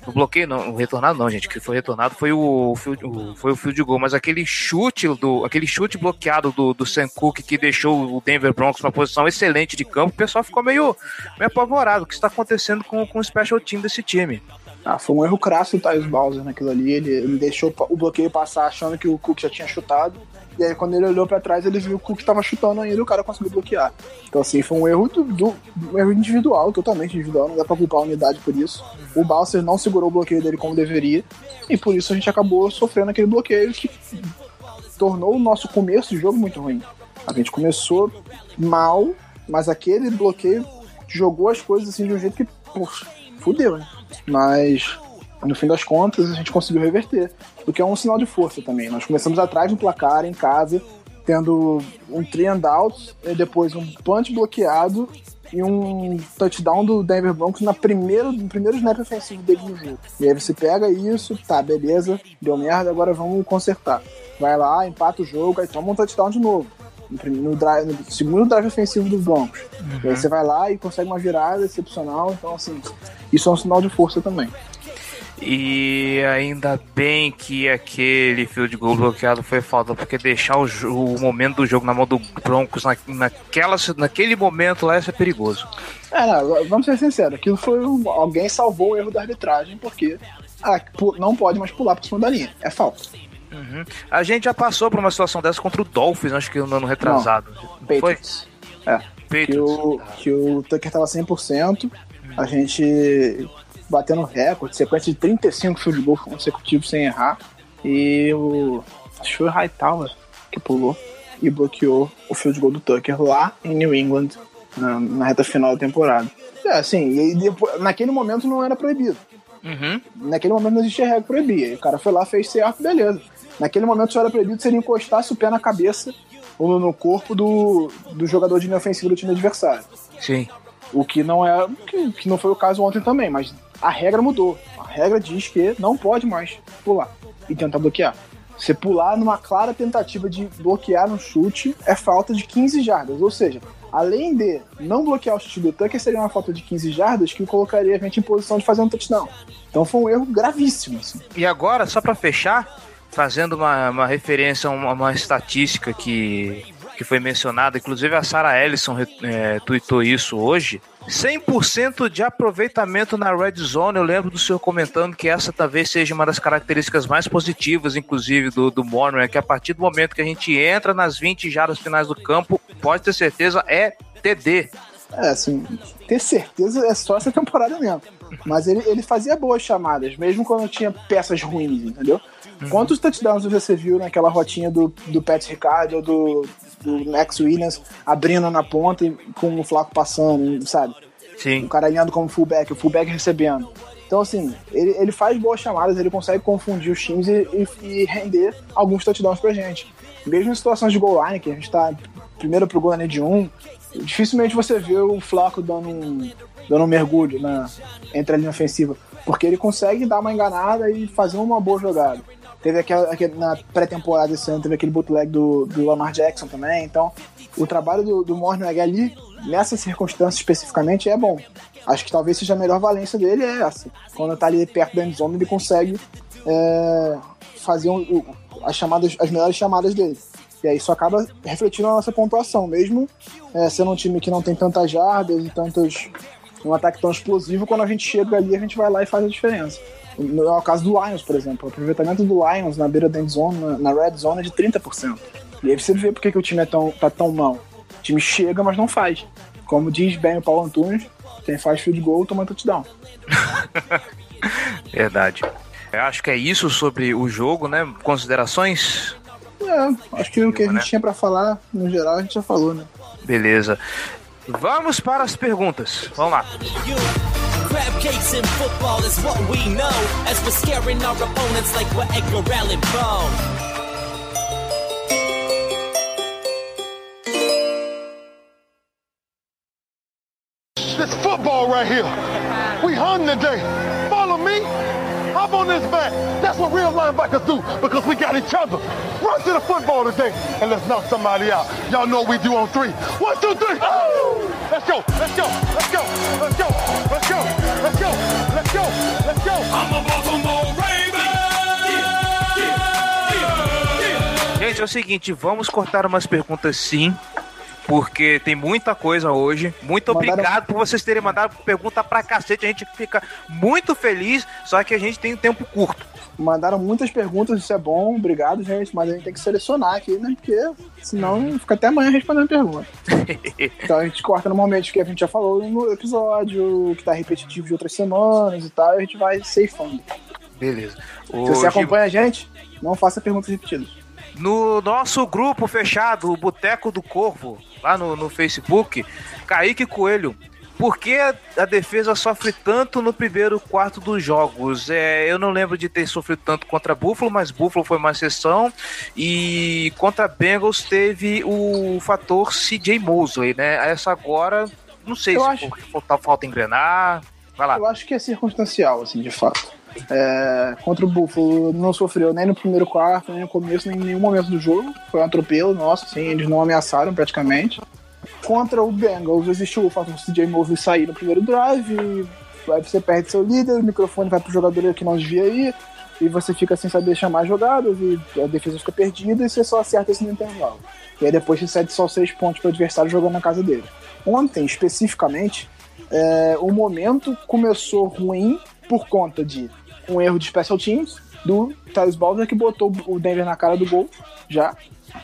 o bloqueio não, o retornado não, gente, que foi retornado foi o, o, foi o field goal, mas aquele chute do aquele chute bloqueado do, do Sam Cook que deixou o Denver Broncos numa posição excelente de campo, o pessoal ficou meio, meio apavorado. O que está acontecendo com, com o special team desse time? Ah, foi um erro crasso do Thais Bowser naquilo ali. Ele, ele deixou o bloqueio passar achando que o Cook já tinha chutado. E aí, quando ele olhou para trás, ele viu que o Cook tava chutando ainda e o cara conseguiu bloquear. Então, assim, foi um erro, do, do, um erro individual, totalmente individual. Não dá pra culpar a unidade por isso. O Bowser não segurou o bloqueio dele como deveria. E por isso a gente acabou sofrendo aquele bloqueio que tornou o nosso começo de jogo muito ruim. A gente começou mal, mas aquele bloqueio jogou as coisas assim de um jeito que, poxa, fudeu, né? Mas no fim das contas a gente conseguiu reverter, o que é um sinal de força também. Nós começamos atrás do placar em casa, tendo um three and out, e depois um punch bloqueado e um touchdown do Denver Broncos na primeiro, no primeiro snap ofensivo dele no jogo. E aí você pega isso, tá, beleza, deu merda, agora vamos consertar. Vai lá, empata o jogo, aí toma um touchdown de novo. No, drive, no segundo drive ofensivo dos Broncos. Uhum. E aí você vai lá e consegue uma virada excepcional. Então, assim, isso é um sinal de força também. E ainda bem que aquele field goal bloqueado foi falta, porque deixar o, o momento do jogo na mão do Broncos na, naquela, naquele momento lá ia ser perigoso. É, não, vamos ser sinceros, aquilo foi um, alguém salvou o erro da arbitragem, porque ah, não pode mais pular por cima da linha. É falta. Uhum. A gente já passou por uma situação dessa contra o Dolphins, acho que no ano retrasado. Não, foi? É. Que o, que o Tucker tava 100%, a gente batendo recorde, sequência de 35 field goals consecutivos sem errar. E o. Acho que foi o Hightower que pulou e bloqueou o field goal do Tucker lá em New England, na, na reta final da temporada. É, assim, e depois, naquele momento não era proibido. Uhum. Naquele momento não existia regra proibia. O cara foi lá, fez certo, beleza. Naquele momento só era proibido se ele encostasse o pé na cabeça ou no corpo do, do jogador de linha ofensiva do time adversário. Sim. O que não é. Que, que não foi o caso ontem também, mas a regra mudou. A regra diz que não pode mais pular e tentar bloquear. Você pular numa clara tentativa de bloquear um chute é falta de 15 jardas. Ou seja, além de não bloquear o chute do Tucker, seria uma falta de 15 jardas que colocaria a gente em posição de fazer um touchdown. Então foi um erro gravíssimo. Assim. E agora, só para fechar, fazendo uma, uma referência a uma, uma estatística que, que foi mencionada, inclusive a Sarah Ellison é, tweetou isso hoje. 100% de aproveitamento na red zone. Eu lembro do senhor comentando que essa talvez seja uma das características mais positivas, inclusive, do, do Morno, é que a partir do momento que a gente entra nas 20 jardas finais do campo, pode ter certeza, é TD. É, assim, ter certeza é só essa temporada mesmo. Mas ele, ele fazia boas chamadas, mesmo quando tinha peças ruins, entendeu? Uhum. Quantos touchdowns você viu naquela rotinha do, do Pat Ricard ou do, do Max Williams abrindo na ponta e com o Flaco passando, sabe? Sim. O cara alinhando como fullback, o fullback recebendo. Então, assim, ele, ele faz boas chamadas, ele consegue confundir os times e, e, e render alguns touchdowns pra gente. Mesmo em situações de goal line, que a gente tá primeiro pro gol na de um, dificilmente você vê o Flaco dando um, dando um mergulho na, entre a linha ofensiva, porque ele consegue dar uma enganada e fazer uma boa jogada. Teve aquela, aquele, na pré-temporada esse ano, teve aquele bootleg do, do Lamar Jackson também. Então, o trabalho do, do Mornweg ali, nessa circunstância especificamente, é bom. Acho que talvez seja a melhor valência dele é essa. Quando tá ali perto da endzone, ele consegue é, fazer um, as, chamadas, as melhores chamadas dele. E aí isso acaba refletindo na nossa pontuação, mesmo é, sendo um time que não tem tantas jardas e tantos. Um ataque tão explosivo, quando a gente chega ali, a gente vai lá e faz a diferença. No, é o caso do Lions, por exemplo. O aproveitamento do Lions na beira da end zone, na, na red zone, é de 30%. E aí você vê por que, que o time é tão, tá tão mal. O time chega, mas não faz. Como diz bem o Paulo Antunes, quem faz field goal toma touchdown. Verdade. Eu acho que é isso sobre o jogo, né? Considerações? É, acho que o que a gente né? tinha para falar, no geral, a gente já falou, né? Beleza. Vamos para as perguntas. Vamos lá. Crab cakes in football is what we know as we're scaring our opponents like we're Edgar Allan Poe. This football right here. We hung today. Follow me. Hop on this back. That's what real linebackers do because we got each other. Run to the football today and let's knock somebody out. Y'all know what we do on three. One, two, three. Oh! Let's go. Let's go. Let's go. Let's go. Let's go. Let's go. Let's go. Let's go. I'm a Baltimore Raven. Gente, é o seguinte, vamos cortar umas perguntas sim porque tem muita coisa hoje. Muito Mandaram... obrigado por vocês terem mandado pergunta pra cacete. A gente fica muito feliz, só que a gente tem um tempo curto. Mandaram muitas perguntas, isso é bom, obrigado, gente, mas a gente tem que selecionar aqui, né? Porque senão fica até amanhã respondendo pergunta. então a gente corta normalmente o que a gente já falou no episódio, que tá repetitivo de outras semanas e tal, e a gente vai ceifando. Beleza. Se você acompanha a gente, não faça perguntas repetidas. No nosso grupo fechado, o Boteco do Corvo, lá no, no Facebook, Kaique Coelho. Por que a defesa sofre tanto no primeiro quarto dos jogos? É, eu não lembro de ter sofrido tanto contra Buffalo, mas Buffalo foi uma exceção. E contra Bengals teve o fator CJ Mosley, né? Essa agora, não sei eu se acho... falta, falta engrenar. Vai lá. Eu acho que é circunstancial, assim, de fato. É, contra o Buffalo não sofreu nem no primeiro quarto, nem no começo, nem em nenhum momento do jogo. Foi um atropelo nosso, assim, eles não ameaçaram praticamente. Contra o Bengals existiu o fato do CJ Mosley sair no primeiro drive, aí você perde seu líder, o microfone vai pro jogador que não devia ir, e você fica sem saber chamar jogadas, e a defesa fica perdida, e você só acerta isso no intervalo. E aí depois você cede só seis pontos para o adversário jogando na casa dele. Ontem, especificamente, é, o momento começou ruim por conta de um erro de special teams do Thales Balder que botou o Denver na cara do gol já.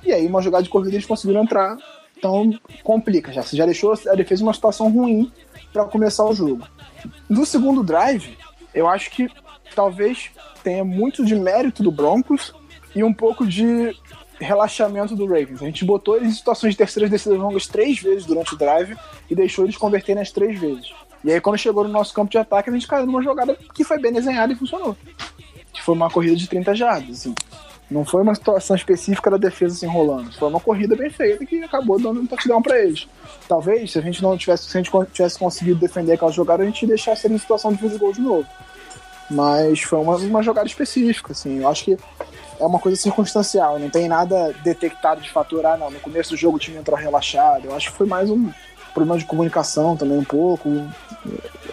E aí, uma jogada de corrida, eles conseguiram entrar. Então, complica já. Você já deixou a defesa uma situação ruim para começar o jogo. No segundo drive, eu acho que talvez tenha muito de mérito do Broncos e um pouco de relaxamento do Ravens. A gente botou eles em situações de terceiras descidas longas três vezes durante o drive e deixou eles converterem as três vezes. E aí, quando chegou no nosso campo de ataque, a gente caiu numa jogada que foi bem desenhada e funcionou. Que foi uma corrida de 30 jardas. Assim. Não foi uma situação específica da defesa se enrolando. Foi uma corrida bem feita que acabou dando um touchdown para eles. Talvez, se a gente não tivesse, se a gente tivesse conseguido defender aquela jogada, a gente deixasse ele em situação de field goal de novo. Mas foi uma, uma jogada específica, assim. Eu acho que é uma coisa circunstancial, não tem nada detectado de fator, ah, não, no começo do jogo o time entrou relaxado. Eu acho que foi mais um problema de comunicação também um pouco.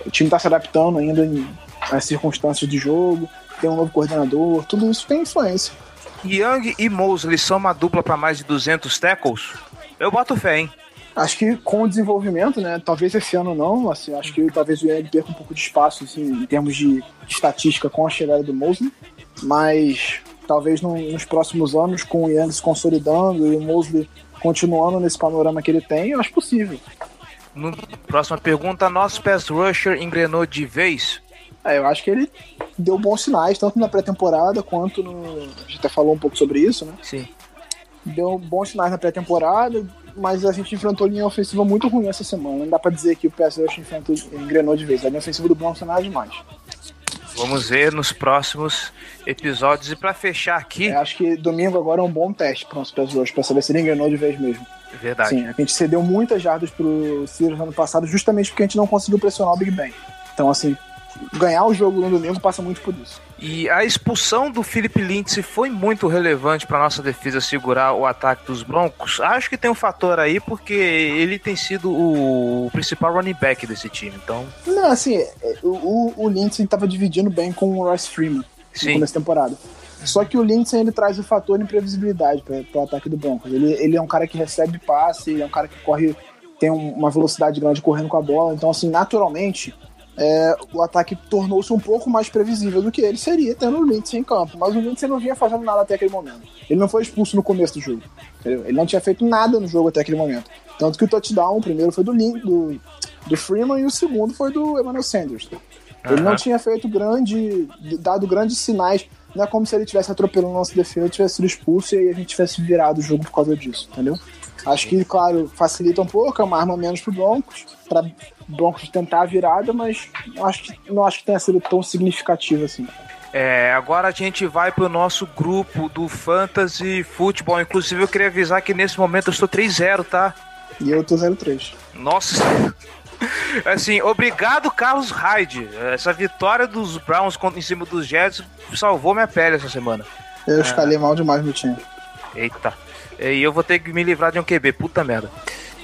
O time está se adaptando ainda às circunstâncias de jogo, tem um novo coordenador, tudo isso tem influência. Young e Mosley são uma dupla para mais de 200 tackles? Eu boto fé, hein? Acho que com o desenvolvimento, né? Talvez esse ano não, assim, acho que talvez o Young perca um pouco de espaço, assim, em termos de estatística com a chegada do Mosley, mas talvez no, nos próximos anos, com o Young se consolidando e o Mosley continuando nesse panorama que ele tem, eu acho possível. No, próxima pergunta, nosso pass rusher engrenou de vez? É, eu acho que ele deu bons sinais, tanto na pré-temporada quanto no. A gente até falou um pouco sobre isso, né? Sim. Deu bons sinais na pré-temporada, mas a gente enfrentou linha ofensiva muito ruim essa semana. Não dá pra dizer que o PS Rush enfrentou, engrenou de vez. A linha ofensiva do não é demais. Vamos ver nos próximos episódios. E para fechar aqui. É, acho que domingo agora é um bom teste para o nosso PS Rush, pra saber se ele engrenou de vez mesmo. Verdade. Sim, a gente cedeu muitas jardas pro Steelers ano passado justamente porque a gente não conseguiu pressionar o Big Ben. Então, assim, ganhar o jogo no domingo passa muito por isso. E a expulsão do Philip Lindsay foi muito relevante para nossa defesa segurar o ataque dos Broncos. Acho que tem um fator aí porque ele tem sido o principal running back desse time. Então, não, assim, o, o Lindsay estava dividindo bem com o Royce Freeman Sim. no começo da temporada. Só que o Lindsay ele traz o fator imprevisibilidade para o ataque do Broncos. Ele, ele é um cara que recebe passe, é um cara que corre, tem uma velocidade grande correndo com a bola. Então, assim, naturalmente, é, o ataque tornou-se um pouco mais previsível do que ele seria tendo o Lindsay em campo. Mas o Lindsay não vinha fazendo nada até aquele momento. Ele não foi expulso no começo do jogo. Entendeu? Ele não tinha feito nada no jogo até aquele momento. Tanto que o touchdown, o primeiro foi do, Link, do, do Freeman e o segundo foi do Emmanuel Sanders. Ele não tinha feito grande. dado grandes sinais. Não é como se ele tivesse atropelando nossa defesa, tivesse sido expulso e aí a gente tivesse virado o jogo por causa disso, entendeu? Acho que, claro, facilita um pouco, é uma arma menos pro Broncos, para Broncos tentar a virada, mas não acho que, não acho que tenha sido tão significativo assim. É, agora a gente vai pro nosso grupo do Fantasy Futebol. Inclusive, eu queria avisar que nesse momento eu estou 3-0, tá? E eu tô 0-3. Nossa. Assim, obrigado, Carlos Hyde. Essa vitória dos Browns em cima dos Jets salvou minha pele essa semana. Eu escalei mal demais no time. Eita. E eu vou ter que me livrar de um QB, puta merda.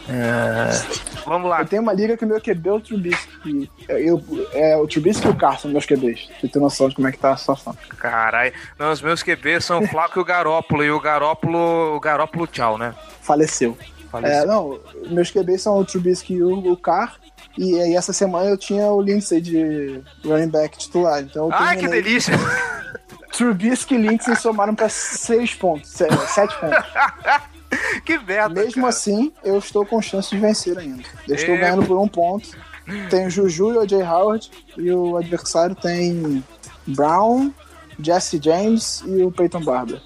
É... Vamos lá. Eu tenho uma liga que o meu QB é o Trubisky. Eu, é o Trubisky e o Carson, meus QBs. Você tem noção de como é que tá a situação. Caralho. Não, os meus QBs são o Flaco e o Garópolo. E o Garópolo, o Garópolo tchau, né? Faleceu. É, não, meus QBs são o Trubisky e o, Carr. E aí essa semana eu tinha o Lindsay de running back titular. Então Ai, que delícia! Trubisky e Lindsay somaram para 6 pontos, 7 pontos. que merda. Mesmo cara. assim, eu estou com chance de vencer ainda. Eu estou ganhando por um ponto. Tem o Juju e o Jay Howard. E o adversário tem Brown, Jesse James e o Peyton Barber.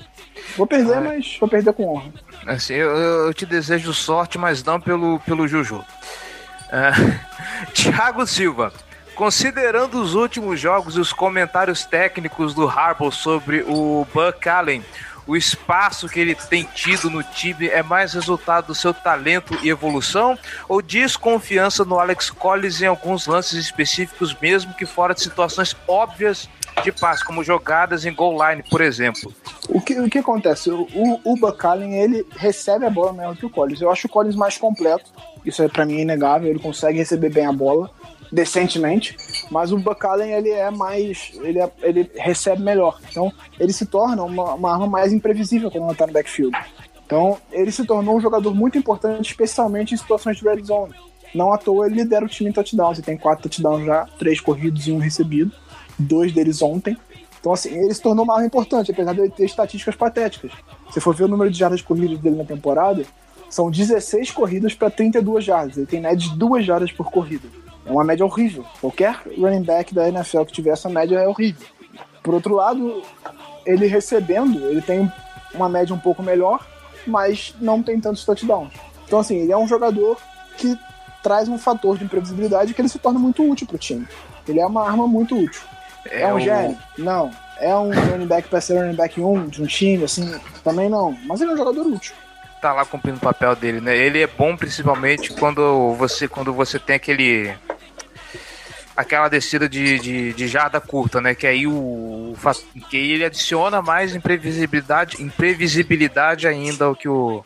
Vou perder, Ai. mas vou perder com honra. Assim, eu, eu, te desejo sorte, mas não pelo, pelo Juju. Uh, Thiago Silva. Considerando os últimos jogos e os comentários técnicos do Harbaugh sobre o Buck Allen, o espaço que ele tem tido no time é mais resultado do seu talento e evolução ou desconfiança no Alex Collins em alguns lances específicos, mesmo que fora de situações óbvias de passe, como jogadas em goal line, por exemplo? O que, o que acontece? O, o Bucallen, ele recebe a bola melhor que o Collins. Eu acho o Collins mais completo, isso é para mim inegável, ele consegue receber bem a bola decentemente, mas o Bucallen ele é mais, ele, é, ele recebe melhor, então ele se torna uma, uma arma mais imprevisível quando está no backfield. Então ele se tornou um jogador muito importante, especialmente em situações de red zone. Não à toa ele lidera o time em touchdowns, ele tem quatro touchdowns já, três corridos e um recebido, dois deles ontem. Então, assim, ele se tornou uma arma importante, apesar de ele ter estatísticas patéticas. Se for ver o número de jardas corridas dele na temporada, são 16 corridas para 32 jardas. Ele tem média de 2 jardas por corrida. É uma média horrível. Qualquer running back da NFL que tiver essa média é horrível. Por outro lado, ele recebendo, ele tem uma média um pouco melhor, mas não tem tantos touchdowns. Então, assim, ele é um jogador que traz um fator de imprevisibilidade que ele se torna muito útil para o time. Ele é uma arma muito útil. É, é um o... gênio? Não. é um running back para ser running back 1 de um time, assim, também não. Mas ele é um jogador útil. Tá lá cumprindo o papel dele, né? Ele é bom principalmente quando você, quando você tem aquele aquela descida de, de, de jarda curta, né? Que aí o que ele adiciona mais imprevisibilidade, imprevisibilidade ainda ao que o,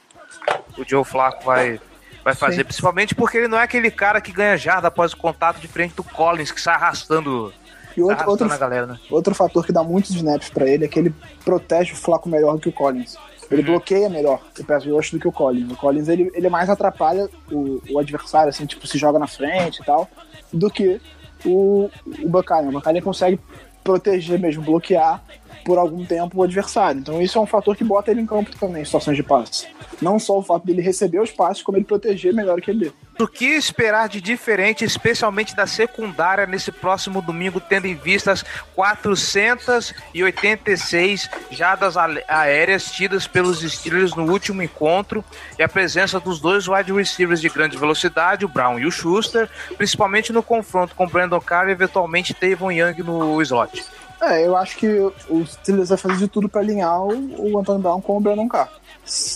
o Joe Flacco vai, vai fazer, Sim. principalmente porque ele não é aquele cara que ganha jarda após o contato de frente do Collins, que sai arrastando, e outro, outro, galera, né? Outro fator que dá muitos snaps para ele é que ele protege o Flacco melhor do que o Collins. Ele uhum. bloqueia melhor o pass rush do que o Collins. O Collins, ele, ele mais atrapalha o, o adversário, assim, tipo, se joga na frente e tal, do que o, o Buccaneer. O Buccaneer consegue proteger mesmo, bloquear por algum tempo o adversário. Então isso é um fator que bota ele em campo também em situações de passe. Não só o fato dele receber os passes, como ele proteger melhor que ele. O que esperar de diferente, especialmente da secundária, nesse próximo domingo, tendo em vista as 486 jadas aéreas tidas pelos Steelers no último encontro e a presença dos dois wide receivers de grande velocidade, o Brown e o Schuster, principalmente no confronto com Brandon Carr e eventualmente Tavon Young no slot? É, eu acho que o Steelers vai fazer de tudo para alinhar o, o Antonio Brown com o Brandon Carr.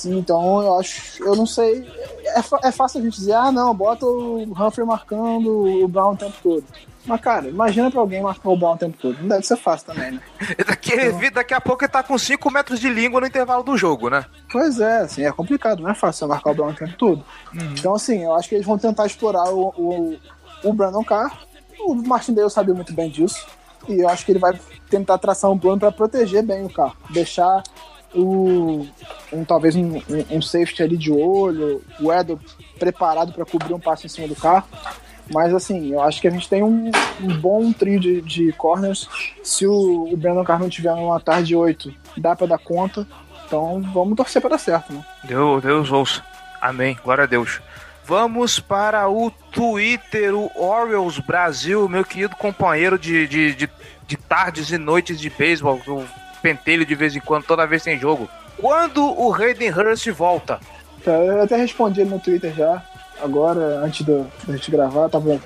Então eu acho, eu não sei. É, é fácil a gente dizer, ah não, bota o Humphrey marcando o Brown o tempo todo. Mas, cara, imagina pra alguém marcar o Brown o tempo todo. Não deve ser fácil também, né? Daqui, então... daqui a pouco ele tá com 5 metros de língua no intervalo do jogo, né? Pois é, assim, é complicado, não é fácil você marcar o Brown o tempo todo. Uhum. Então, assim, eu acho que eles vão tentar explorar o, o, o Brandon Carr. O Martindale sabia muito bem disso. E eu acho que ele vai tentar traçar um plano para proteger bem o carro. Deixar o, um, talvez um, um, safety ali de olho, o Edo preparado para cobrir um passo em cima do carro. Mas assim, eu acho que a gente tem um, um bom trio de, de, corners. Se o, o Brandon Carr não tiver numa tarde 8, dá para dar conta. Então vamos torcer para dar certo, né? Deus, Deus ouça. Amém. Glória a Deus. Vamos para o Twitter, o Orioles Brasil, meu querido companheiro de, de, de, de tardes e noites de beisebol, o pentelho de vez em quando, toda vez tem jogo. Quando o Hayden Hurst volta? Tá, eu até respondi no Twitter já, agora, antes da gente gravar, tava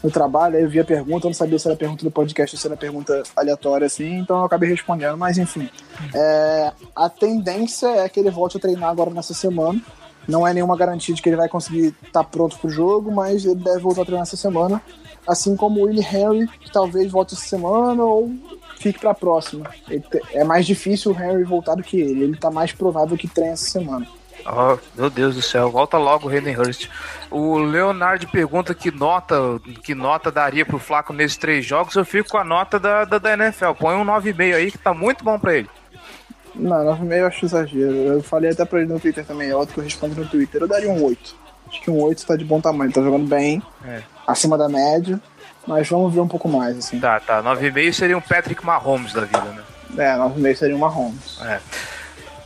no trabalho, aí eu vi a pergunta, eu não sabia se era pergunta do podcast ou se era pergunta aleatória assim, então eu acabei respondendo, mas enfim. É, a tendência é que ele volte a treinar agora nessa semana. Não é nenhuma garantia de que ele vai conseguir estar tá pronto para o jogo, mas ele deve voltar a treinar essa semana. Assim como o Willie Henry, que talvez volte essa semana ou fique para a próxima. é mais difícil o Henry voltar do que ele. Ele está mais provável que treine essa semana. Oh, meu Deus do céu, volta logo o Hayden Hurst. O Leonardo pergunta que nota, que nota daria pro Flaco nesses três jogos. Eu fico com a nota da, da, da NFL. Põe um 9,5 aí que tá muito bom para ele. Não, 9,5 eu acho exagero. Eu falei até pra ele no Twitter também, é outro que eu respondo no Twitter. Eu daria um 8. Acho que um 8 tá de bom tamanho, tá jogando bem, é. acima da média, mas vamos ver um pouco mais, assim. Tá, tá. 9,5 seria um Patrick Mahomes da vida, né? É, 9,5 seria um Mahomes. É.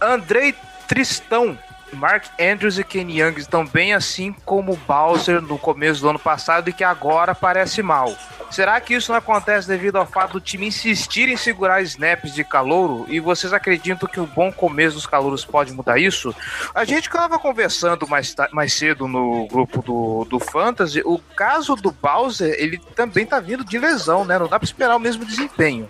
Andrei Tristão Mark Andrews e Ken Young estão bem assim como Bowser no começo do ano passado e que agora parece mal. Será que isso não acontece devido ao fato do time insistir em segurar snaps de calouro? E vocês acreditam que o bom começo dos calouros pode mudar isso? A gente estava conversando mais, mais cedo no grupo do, do Fantasy. O caso do Bowser, ele também tá vindo de lesão, né? Não dá para esperar o mesmo desempenho.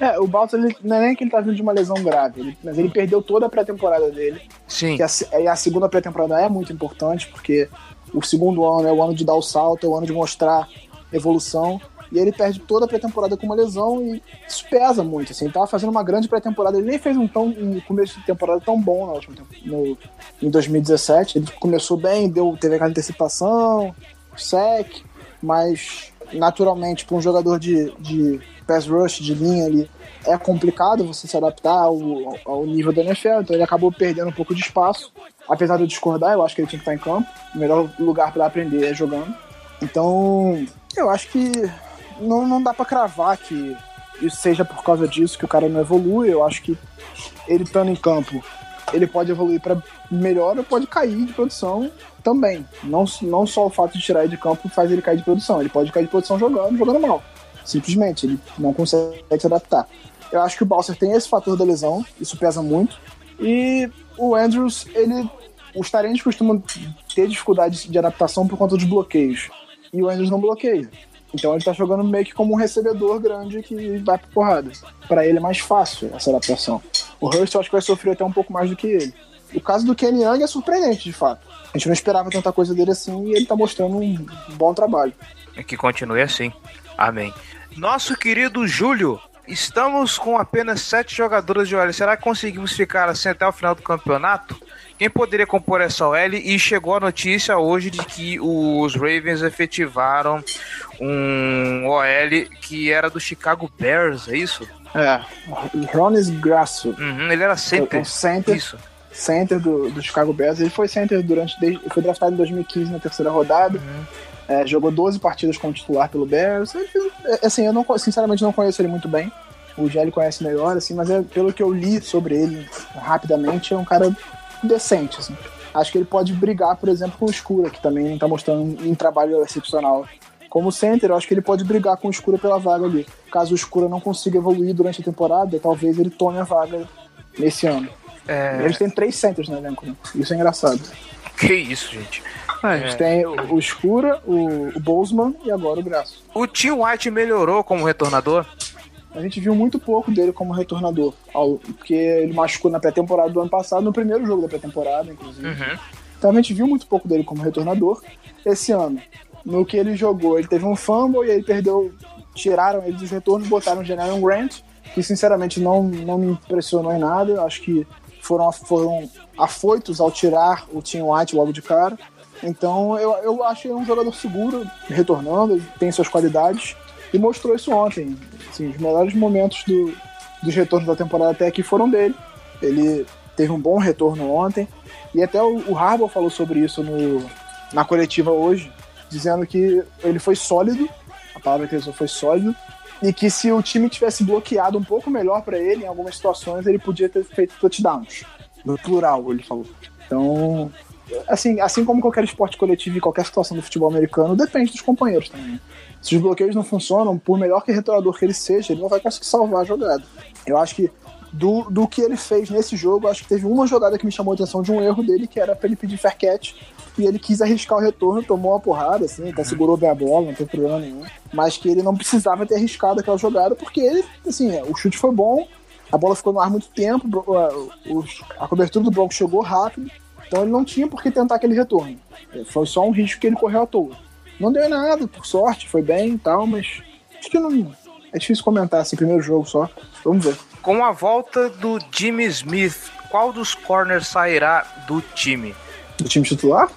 É, o ele, não é nem que ele tá vindo de uma lesão grave, ele, mas ele perdeu toda a pré-temporada dele. Sim. Que a, a segunda pré-temporada é muito importante, porque o segundo ano é o ano de dar o salto, é o ano de mostrar evolução. E ele perde toda a pré-temporada com uma lesão e isso pesa muito. Assim, ele tava fazendo uma grande pré-temporada. Ele nem fez um, tão, um começo de temporada tão bom na última, no, em 2017. Ele começou bem, deu, teve aquela antecipação, sec, mas naturalmente para um jogador de, de pass rush, de linha ali, é complicado você se adaptar ao, ao nível da NFL, então ele acabou perdendo um pouco de espaço. Apesar de eu discordar, eu acho que ele tinha que estar em campo. O melhor lugar para aprender é jogando. Então, eu acho que não, não dá para cravar que isso seja por causa disso que o cara não evolui. Eu acho que ele estando em campo, ele pode evoluir para melhor ou pode cair de produção também. Não, não só o fato de tirar ele de campo faz ele cair de produção, ele pode cair de produção jogando, jogando mal. Simplesmente, ele não consegue se adaptar. Eu acho que o Balser tem esse fator da lesão, isso pesa muito. E o Andrews, ele. Os Tarentes costumam ter dificuldade de adaptação por conta dos bloqueios. E o Andrews não bloqueia. Então ele tá jogando meio que como um recebedor grande que vai pra porrada. Pra ele é mais fácil essa adaptação. O Hurst eu acho que vai sofrer até um pouco mais do que ele. O caso do Kenny Young é surpreendente, de fato. A gente não esperava tanta coisa dele assim e ele tá mostrando um bom trabalho. Que continue assim. Amém. Nosso querido Júlio, estamos com apenas sete jogadores de OL. Será que conseguimos ficar assim até o final do campeonato? Quem poderia compor essa OL? E chegou a notícia hoje de que os Ravens efetivaram um OL que era do Chicago Bears, é isso? É, Ronis Grasso. Uhum, ele era center. Um center. Isso. Center do, do Chicago Bears. Ele foi center durante. Foi draftado em 2015 na terceira rodada. Uhum. É, jogou 12 partidas como titular pelo Bears. É, assim, eu não, sinceramente não conheço ele muito bem. O Gelli conhece melhor, assim, mas é, pelo que eu li sobre ele rapidamente, é um cara decente, assim. Acho que ele pode brigar, por exemplo, com o Escura, que também está mostrando um trabalho excepcional. Como center, eu acho que ele pode brigar com o Escura pela vaga ali. Caso o Escura não consiga evoluir durante a temporada, talvez ele tome a vaga nesse ano. É... Eles têm três centers no elenco, né? Isso é engraçado. Que isso, gente. Ah, a gente é. tem o, Escura, o, o Bozeman e agora o Braço. O Tim White melhorou como retornador? A gente viu muito pouco dele como retornador, porque ele machucou na pré-temporada do ano passado, no primeiro jogo da pré-temporada, inclusive. Uhum. Então a gente viu muito pouco dele como retornador. Esse ano, no que ele jogou, ele teve um fumble e aí perdeu, tiraram ele dos retornos, botaram o General Grant, que sinceramente não, não me impressionou em nada. Acho que foram, foram afoitos ao tirar o Tim White logo de cara. Então eu, eu achei um jogador seguro, retornando, ele tem suas qualidades e mostrou isso ontem. Assim, os melhores momentos do, dos retornos da temporada até aqui foram dele. Ele teve um bom retorno ontem. E até o, o Harbaugh falou sobre isso no, na coletiva hoje, dizendo que ele foi sólido, a palavra que ele usou foi sólido, e que se o time tivesse bloqueado um pouco melhor para ele em algumas situações, ele podia ter feito touchdowns. No plural, ele falou. Então, assim, assim como qualquer esporte coletivo e qualquer situação do futebol americano, depende dos companheiros também. Se os bloqueios não funcionam, por melhor que retornador que ele seja, ele não vai conseguir salvar a jogada. Eu acho que do, do que ele fez nesse jogo, acho que teve uma jogada que me chamou a atenção de um erro dele, que era pra ele pedir fair catch, e ele quis arriscar o retorno, tomou uma porrada, assim, até segurou bem a bola, não tem problema nenhum. Mas que ele não precisava ter arriscado aquela jogada, porque ele, assim, o chute foi bom, a bola ficou no ar muito tempo, a cobertura do Bronco chegou rápido, então ele não tinha por que tentar aquele retorno. Foi só um risco que ele correu à toa. Não deu nada, por sorte, foi bem e tal, mas acho que não. É difícil comentar assim, primeiro jogo só. Vamos ver. Com a volta do Jimmy Smith, qual dos corners sairá do time? Do time titular?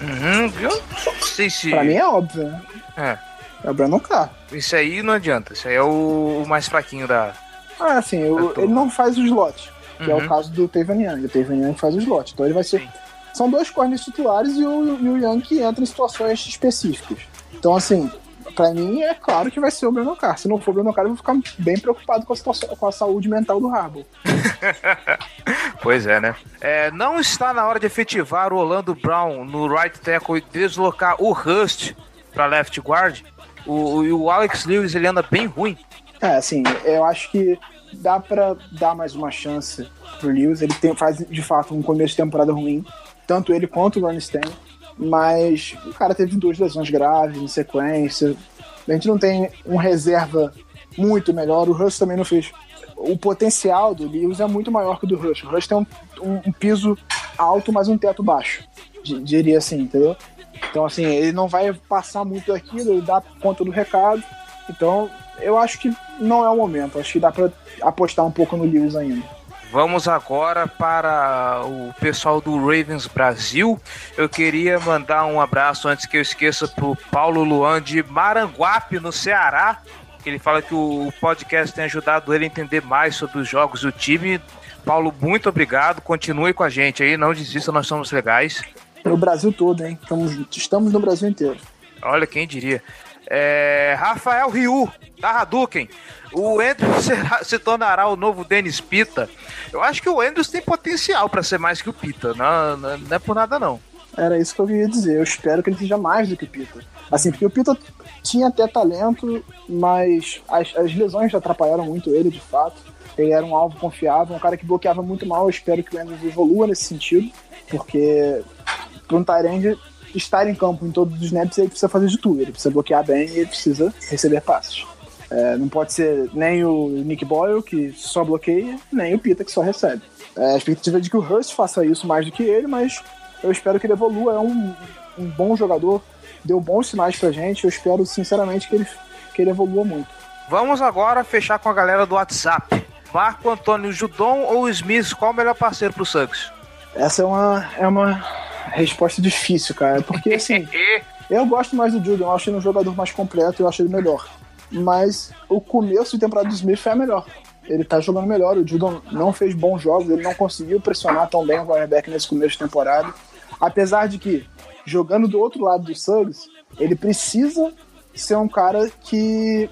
Uhum, eu não sei se. Pra mim é óbvio, né? É. É o Brandon Carr. Isso aí não adianta, isso aí é o, mais fraquinho da. Ah, eu, ele não faz o slot, que uhum. é o uhum. caso do Taven Young. O Taven Young faz o slot, então ele vai ser. Sim são dois corners titulares e o, e o Yankee entra em situações específicas. Então, assim, para mim é claro que vai ser o Breno Carr. Se não for o Breno Carr, eu vou ficar bem preocupado com a, situação, com a saúde mental do Harbour. pois é, né? É, não está na hora de efetivar o Orlando Brown no right tackle e deslocar o Rust para left guard. O, o, o Alex Lewis ele anda bem ruim. É, assim, eu acho que dá para dar mais uma chance pro Lewis. Ele tem, faz de fato um começo de temporada ruim tanto ele quanto o Stan, mas o cara teve duas lesões graves em sequência. A gente não tem um reserva muito melhor. O Rush também não fez. O potencial do Lewis é muito maior que o do Rush. O Rush tem um, um, um piso alto, mas um teto baixo. Diria assim, entendeu? Então, assim, ele não vai passar muito daquilo, ele dá conta do recado. Então, eu acho que não é o momento. Acho que dá para apostar um pouco no Lewis ainda. Vamos agora para o pessoal do Ravens Brasil. Eu queria mandar um abraço antes que eu esqueça para o Paulo Luan de Maranguape, no Ceará. Ele fala que o podcast tem ajudado ele a entender mais sobre os jogos do time. Paulo, muito obrigado. Continue com a gente aí, não desista, nós somos legais. No Brasil todo, hein? Estamos, estamos no Brasil inteiro. Olha, quem diria. É, Rafael Riu, da Hadouken. O Andrews será, se tornará o novo Dennis Pita. Eu acho que o Andrews tem potencial para ser mais que o Pita. Não, não, não, é por nada, não. Era isso que eu queria dizer. Eu espero que ele seja mais do que o Pita. Assim, porque o Pita tinha até talento, mas as, as lesões atrapalharam muito ele, de fato. Ele era um alvo confiável, um cara que bloqueava muito mal. Eu espero que o Andrews evolua nesse sentido, porque para um Tyrande estar em campo em todos os snaps, ele precisa fazer de tudo. Ele precisa bloquear bem e ele precisa receber passes. É, não pode ser nem o Nick Boyle, que só bloqueia, nem o Pita, que só recebe. É, a expectativa é de que o Hurst faça isso mais do que ele, mas eu espero que ele evolua. É um, um bom jogador, deu bons sinais pra gente. Eu espero, sinceramente, que ele, que ele evolua muito. Vamos agora fechar com a galera do WhatsApp. Marco Antônio Judon ou Smith, qual o melhor parceiro pro Suggs? Essa é uma, é uma resposta difícil, cara. Porque assim, eu gosto mais do Judon, eu acho ele um jogador mais completo, eu acho ele melhor. Mas o começo de temporada do Smith é melhor. Ele tá jogando melhor, o Judon não fez bons jogos, ele não conseguiu pressionar tão bem o quarterback nesse começo de temporada. Apesar de que, jogando do outro lado do Suggs, ele precisa ser um cara que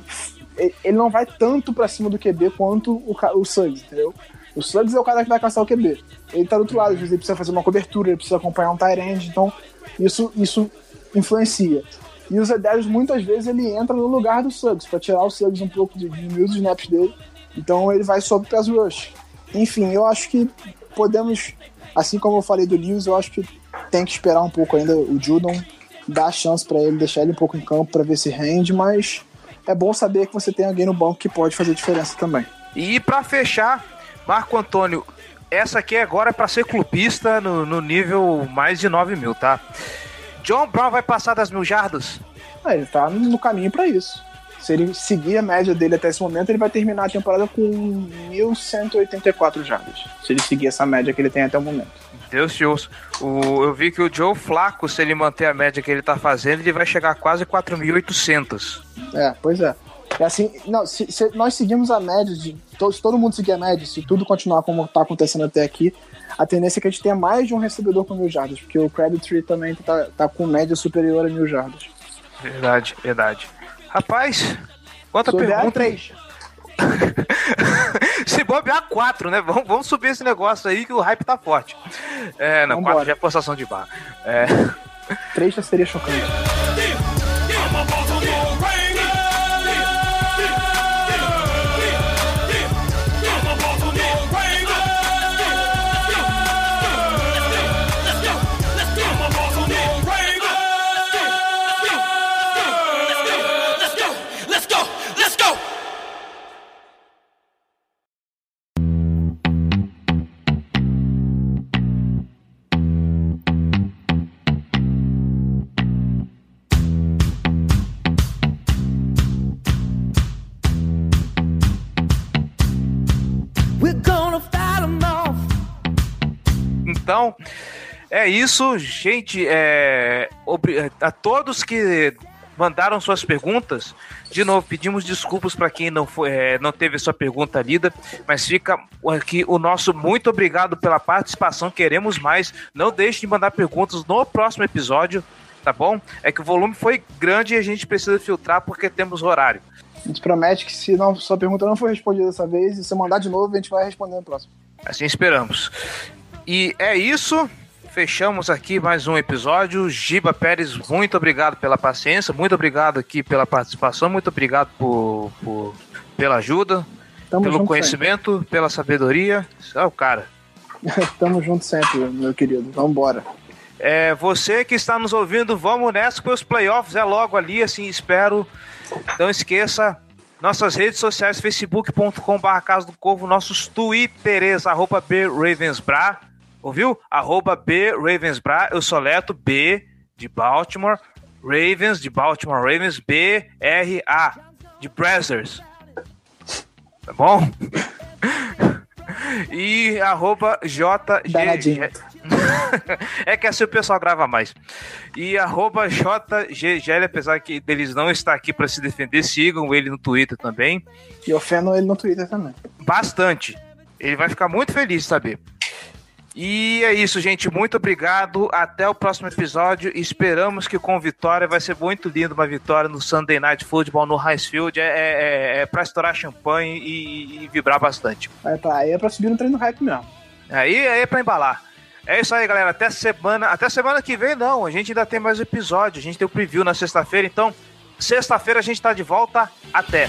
ele não vai tanto para cima do QB quanto o, o Suggs, entendeu? O Suggs é o cara que vai caçar o QB. Ele tá do outro lado, às vezes ele precisa fazer uma cobertura, ele precisa acompanhar um tight então isso, isso influencia. E o Zedarius, muitas vezes, ele entra no lugar do Suggs, para tirar o Suggs um pouco de, de os snaps dele. Então ele vai sobre o pass rush. Enfim, eu acho que podemos, assim como eu falei do Lewis, eu acho que tem que esperar um pouco ainda o Judon, dar a chance para ele, deixar ele um pouco em campo para ver se rende, mas é bom saber que você tem alguém no banco que pode fazer diferença também. E para fechar, Marco Antônio, essa aqui agora é para ser clubista no, no, nível mais de 9 mil, tá? John Brown vai passar das mil jardas? Ah, ele tá no caminho para isso. Se ele seguir a média dele até esse momento, ele vai terminar a temporada com 1.184 jardas. Se ele seguir essa média que ele tem até o momento. Deus te ouça. O, eu vi que o Joe Flaco, se ele manter a média que ele tá fazendo, ele vai chegar a quase 4.800. É, pois é. É assim, não, se, se, nós seguimos a média de. Se todo mundo seguir a média, se tudo continuar como está acontecendo até aqui, a tendência é que a gente tenha mais de um recebedor com mil jardas, porque o Credit Tree também tá, tá com média superior a mil jardas. Verdade, verdade. Rapaz, quanta Sobre pergunta. três. Se bobear quatro, né? Vamos, vamos subir esse negócio aí que o hype tá forte. É, não, Vambora. quatro já é forçação de barra. É... Três já seria chocante. Então, é isso, gente. É, a todos que mandaram suas perguntas. De novo, pedimos desculpas para quem não, foi, é, não teve sua pergunta lida, mas fica aqui o nosso muito obrigado pela participação. Queremos mais. Não deixe de mandar perguntas no próximo episódio, tá bom? É que o volume foi grande e a gente precisa filtrar porque temos horário. A gente promete que se não, sua pergunta não for respondida dessa vez, e se mandar de novo, a gente vai responder no próximo. Assim esperamos. E é isso. Fechamos aqui mais um episódio. Giba Pérez, muito obrigado pela paciência, muito obrigado aqui pela participação, muito obrigado por, por pela ajuda, Tamo pelo conhecimento, sempre. pela sabedoria. É o cara. Tamo junto sempre, meu querido. Vambora. É, você que está nos ouvindo, vamos nessa, porque os playoffs é logo ali, assim, espero. Não esqueça, nossas redes sociais, facebook.com.br Casa do Corvo, nossos twitters, arroba Ravensbra. Ouviu? Arroba B Ravensbra, eu soleto B de Baltimore, Ravens de Baltimore Ravens, B R A de Brazzers. Tá bom? e arroba JG. é que assim o pessoal grava mais. E arroba JGGL, apesar que deles não estar aqui para se defender, sigam ele no Twitter também. E ofendam ele no Twitter também. Bastante. Ele vai ficar muito feliz de saber. E é isso, gente. Muito obrigado. Até o próximo episódio. Esperamos que com vitória vai ser muito lindo uma vitória no Sunday Night Football no Highfield. É, é, é, é pra estourar champanhe e, e, vibrar bastante. É pra, aí é pra subir no treino hype mesmo. Aí, aí é pra embalar. É isso aí, galera. Até semana, até semana que vem, não. A gente ainda tem mais episódio. A gente tem o preview na sexta-feira. Então, sexta-feira a gente tá de volta. Até.